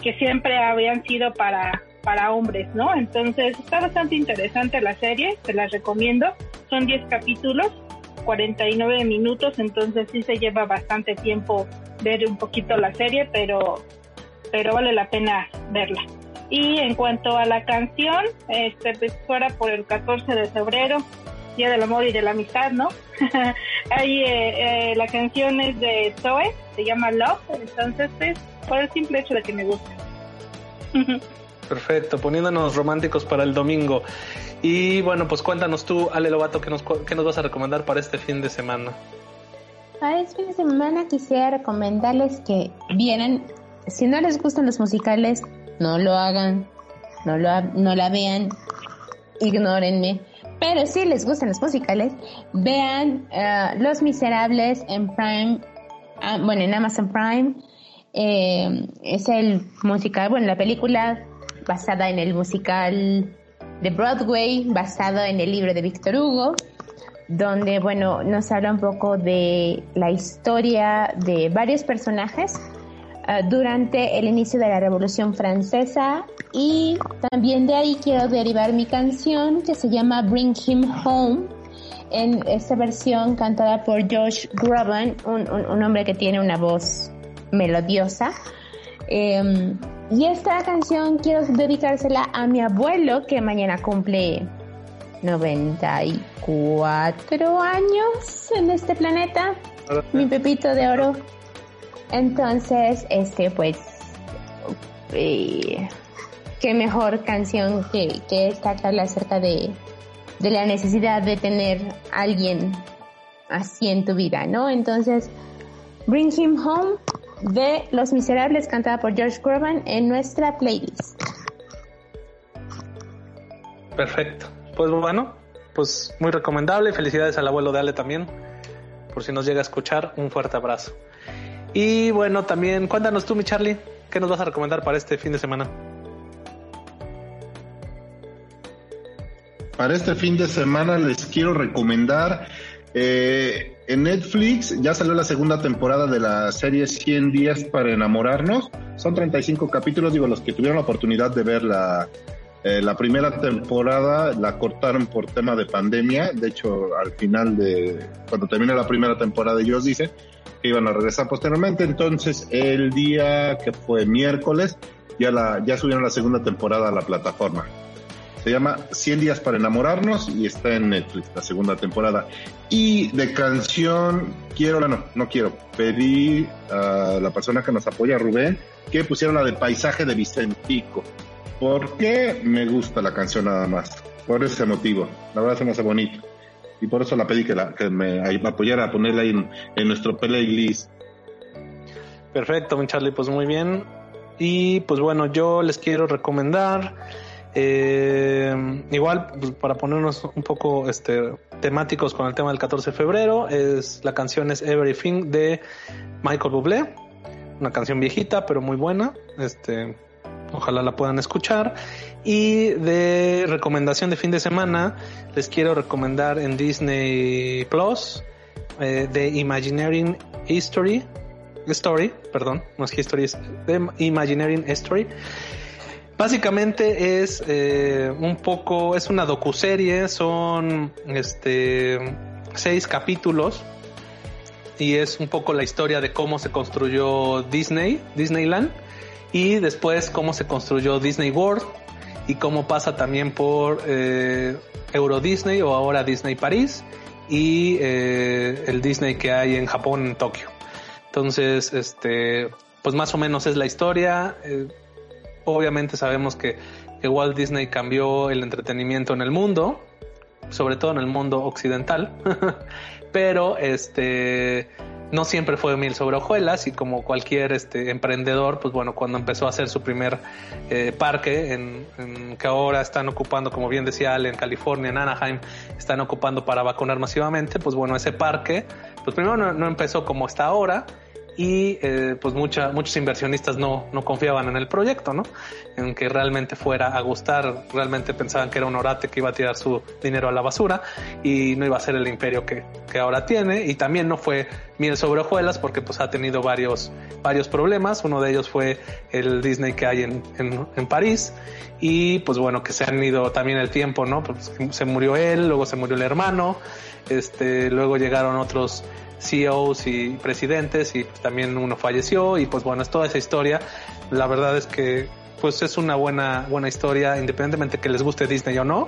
que siempre habían sido para para hombres, ¿no? Entonces está bastante interesante la serie, te la recomiendo. Son 10 capítulos, 49 minutos, entonces sí se lleva bastante tiempo ver un poquito la serie, pero pero vale la pena verla. Y en cuanto a la canción, este pues fuera por el 14 de febrero, Día del Amor y de la Amistad, ¿no? Ahí eh, eh, la canción es de Zoe, se llama Love, entonces pues por el simple hecho de que me gusta. Perfecto, poniéndonos románticos para el domingo. Y bueno, pues cuéntanos tú, Ale Lobato, ¿qué nos, qué nos vas a recomendar para este fin de semana? Para este fin de semana quisiera recomendarles que vieran, si no les gustan los musicales, no lo hagan, no, lo, no la vean, ignórenme. Pero si les gustan los musicales, vean uh, Los Miserables en Prime, uh, bueno, en Amazon Prime. Eh, es el musical, bueno, la película basada en el musical de Broadway, basado en el libro de Víctor Hugo, donde, bueno, nos habla un poco de la historia de varios personajes uh, durante el inicio de la Revolución Francesa y también de ahí quiero derivar mi canción que se llama Bring Him Home en esta versión cantada por Josh Groban, un, un, un hombre que tiene una voz melodiosa. Eh, y esta canción quiero dedicársela a mi abuelo que mañana cumple 94 años en este planeta. Mi pepito de oro. Entonces, este pues eh, qué mejor canción que, que acerca de, de la necesidad de tener alguien así en tu vida, ¿no? Entonces, Bring Him Home de Los Miserables cantada por George Groban en nuestra playlist. Perfecto. Pues bueno, pues muy recomendable. Felicidades al abuelo de Ale también. Por si nos llega a escuchar, un fuerte abrazo. Y bueno, también cuéntanos tú, mi Charlie, ¿qué nos vas a recomendar para este fin de semana? Para este fin de semana les quiero recomendar eh, en Netflix ya salió la segunda temporada de la serie 100 días para enamorarnos. Son 35 capítulos, digo, los que tuvieron la oportunidad de ver la, eh, la primera temporada la cortaron por tema de pandemia. De hecho, al final de cuando termina la primera temporada ellos dicen iban a regresar posteriormente. Entonces, el día que fue miércoles ya la ya subieron la segunda temporada a la plataforma. Se llama 100 días para enamorarnos y está en Netflix la segunda temporada. Y de canción, quiero, bueno, no quiero, pedí a la persona que nos apoya, Rubén, que pusiera la de Paisaje de Vicentico. Porque me gusta la canción nada más. Por ese motivo. La verdad se me hace bonito. Y por eso la pedí que, la, que me, apoyara a ponerla ahí en, en nuestro playlist. Perfecto, mi Charlie, pues muy bien. Y pues bueno, yo les quiero recomendar eh, igual, pues, para ponernos un poco este, temáticos con el tema del 14 de febrero, es la canción es Everything de Michael Bublé, una canción viejita pero muy buena. Este, ojalá la puedan escuchar. Y de recomendación de fin de semana, les quiero recomendar en Disney Plus eh, de Imagineering History, Story, perdón, no es History, es de Imagineering Story Básicamente es eh, un poco, es una docuserie, son este seis capítulos y es un poco la historia de cómo se construyó Disney, Disneyland y después cómo se construyó Disney World y cómo pasa también por eh, Euro Disney o ahora Disney París y eh, el Disney que hay en Japón, en Tokio. Entonces, este, pues más o menos es la historia. Eh, obviamente sabemos que, que, Walt Disney cambió el entretenimiento en el mundo, sobre todo en el mundo occidental, pero este no siempre fue mil sobre hojuelas y como cualquier este emprendedor, pues bueno, cuando empezó a hacer su primer eh, parque, en, que ahora están ocupando, como bien decía Ale, en California, en Anaheim, están ocupando para vacunar masivamente, pues bueno, ese parque, pues primero no, no empezó como está ahora, y eh, pues mucha, muchos inversionistas no, no confiaban en el proyecto, ¿no? En que realmente fuera a gustar, realmente pensaban que era un orate que iba a tirar su dinero a la basura y no iba a ser el imperio que, que ahora tiene y también no fue miel sobre hojuelas porque pues ha tenido varios, varios problemas, uno de ellos fue el Disney que hay en, en, en París y pues bueno que se han ido también el tiempo, ¿no? Pues se murió él, luego se murió el hermano, este, luego llegaron otros CEOs y presidentes y también uno falleció y pues bueno, es toda esa historia. La verdad es que pues es una buena, buena historia, independientemente que les guste Disney o no,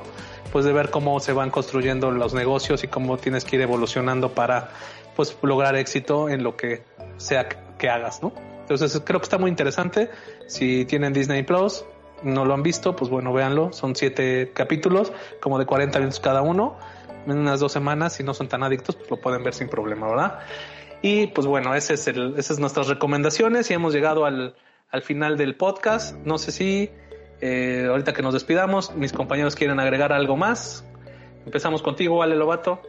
pues de ver cómo se van construyendo los negocios y cómo tienes que ir evolucionando para pues lograr éxito en lo que sea que hagas, ¿no? Entonces creo que está muy interesante. Si tienen Disney Plus, no lo han visto, pues bueno, véanlo. Son siete capítulos, como de 40 minutos cada uno en unas dos semanas, si no son tan adictos, pues lo pueden ver sin problema, ¿verdad? Y pues bueno, ese es el, esas son nuestras recomendaciones y hemos llegado al, al final del podcast. No sé si eh, ahorita que nos despidamos, mis compañeros quieren agregar algo más. Empezamos contigo, Ale Lobato.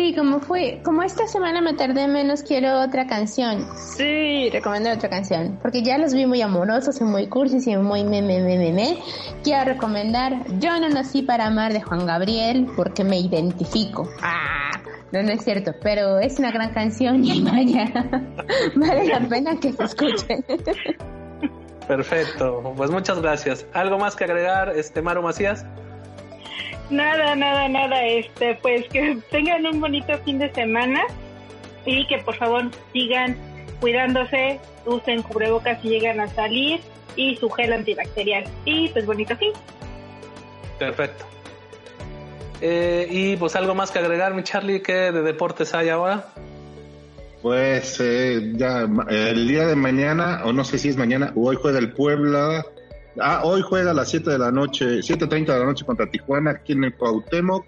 Sí, como fue, como esta semana me tardé menos, quiero otra canción. Sí, recomendar otra canción, porque ya los vi muy amorosos y muy cursis y muy me, me, me, me, me. Quiero recomendar Yo no nací para amar de Juan Gabriel, porque me identifico. Ah, no, no es cierto, pero es una gran canción y vaya, vale la pena que se escuchen. Perfecto, pues muchas gracias. ¿Algo más que agregar, este Maro Macías? Nada, nada, nada. Este, pues que tengan un bonito fin de semana y que por favor sigan cuidándose, usen cubrebocas si llegan a salir y su gel antibacterial. Y pues bonito fin. Perfecto. Eh, y pues algo más que agregar, mi Charlie, ¿qué de deportes hay ahora? Pues eh, ya el día de mañana, o no sé si es mañana, o hoy juega el Puebla Ah, hoy juega a las 7 de la noche, 7.30 de la noche contra Tijuana, aquí en el Cuauhtémoc.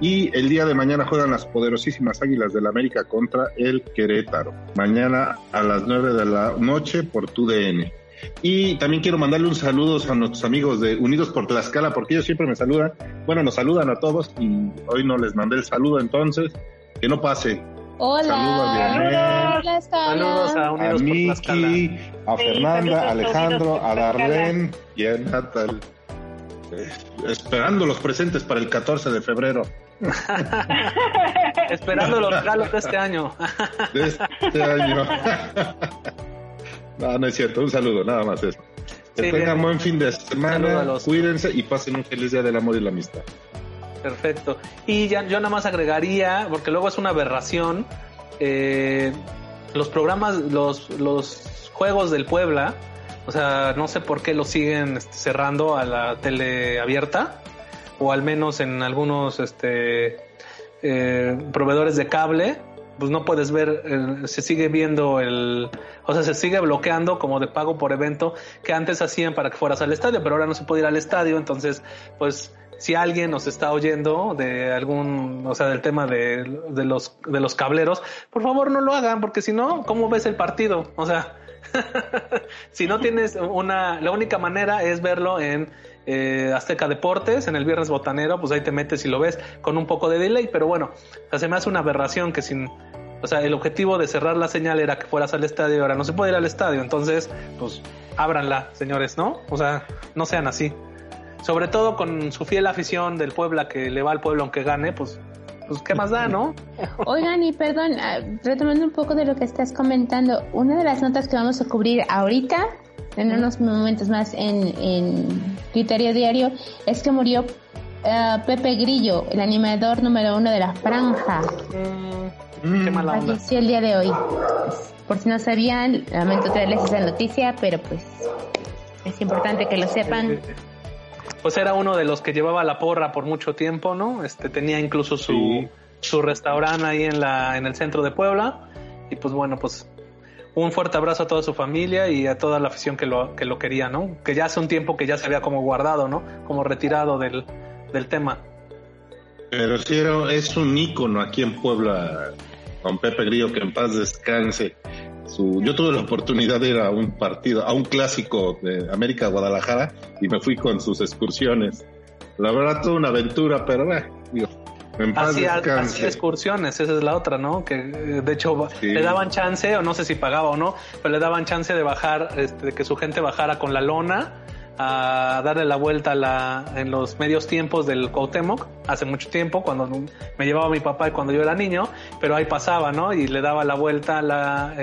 Y el día de mañana juegan las poderosísimas Águilas del América contra el Querétaro. Mañana a las 9 de la noche por TUDN. Y también quiero mandarle un saludo a nuestros amigos de Unidos por Tlaxcala, porque ellos siempre me saludan. Bueno, nos saludan a todos y hoy no les mandé el saludo, entonces que no pase. Hola. Saludos, Saludos a Unidos a Miki, a Fernanda, a Alejandro, a Darlene y a Natal. Eh, esperando los presentes para el 14 de febrero. esperando los regalos de este año. de este año. no, no es cierto. Un saludo, nada más eso. Que tengan buen fin de semana, cuídense y pasen un feliz día del amor y la amistad. Perfecto. Y ya, yo nada más agregaría, porque luego es una aberración, eh, los programas, los, los juegos del Puebla, o sea, no sé por qué lo siguen este, cerrando a la tele abierta, o al menos en algunos este, eh, proveedores de cable, pues no puedes ver, eh, se sigue viendo el, o sea, se sigue bloqueando como de pago por evento que antes hacían para que fueras al estadio, pero ahora no se puede ir al estadio, entonces, pues si alguien nos está oyendo de algún, o sea, del tema de, de, los, de los cableros, por favor no lo hagan, porque si no, ¿cómo ves el partido? O sea, si no tienes una, la única manera es verlo en eh, Azteca Deportes, en el Viernes Botanero, pues ahí te metes y lo ves con un poco de delay, pero bueno, o sea, se me hace una aberración que sin, o sea, el objetivo de cerrar la señal era que fueras al estadio, ahora no se puede ir al estadio, entonces, pues ábranla, señores, ¿no? O sea, no sean así sobre todo con su fiel afición del Puebla que le va al pueblo aunque gane, pues, pues qué más da, ¿no? Oigan, y perdón, ah, retomando un poco de lo que estás comentando, una de las notas que vamos a cubrir ahorita, en unos momentos más en, en Criterio Diario, es que murió uh, Pepe Grillo, el animador número uno de la franja. Mm, qué mala onda. Falleció el día de hoy. Por si no sabían, lamento traerles esa noticia, pero pues es importante que lo sepan pues era uno de los que llevaba la porra por mucho tiempo, ¿no? Este tenía incluso su, su restaurante ahí en la en el centro de Puebla y pues bueno, pues un fuerte abrazo a toda su familia y a toda la afición que lo que lo quería, ¿no? Que ya hace un tiempo que ya se había como guardado, ¿no? Como retirado del, del tema. Pero sí es un ícono aquí en Puebla, con Pepe Grillo, que en paz descanse yo tuve la oportunidad de ir a un partido, a un clásico de América Guadalajara y me fui con sus excursiones. La verdad, toda una aventura, pero eh, hacía, excursiones, esa es la otra, ¿no? Que eh, de hecho le daban chance, o no sé si pagaba o no, pero le daban chance de bajar, este, de que su gente bajara con la lona a darle la vuelta la, en los medios tiempos del Cuauhtémoc, hace mucho tiempo, cuando me llevaba mi papá y cuando yo era niño, pero ahí pasaba, ¿no? Y le daba la vuelta la,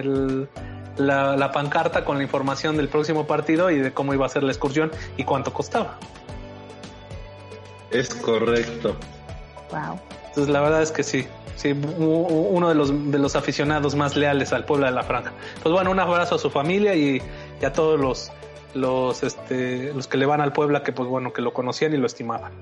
la, la pancarta con la información del próximo partido y de cómo iba a ser la excursión y cuánto costaba. Es correcto. Wow. Entonces la verdad es que sí, sí, uno de los, de los aficionados más leales al pueblo de la Franja. Pues bueno, un abrazo a su familia y, y a todos los los, este, los que le van al Puebla, que pues bueno, que lo conocían y lo estimaban.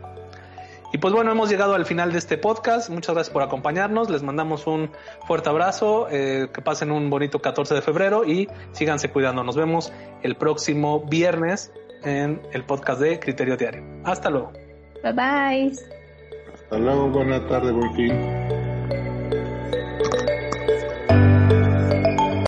Y pues bueno, hemos llegado al final de este podcast. Muchas gracias por acompañarnos. Les mandamos un fuerte abrazo. Eh, que pasen un bonito 14 de febrero y síganse cuidando. Nos vemos el próximo viernes en el podcast de Criterio Diario. Hasta luego. Bye bye. Hasta luego. Buena tarde. Buen fin.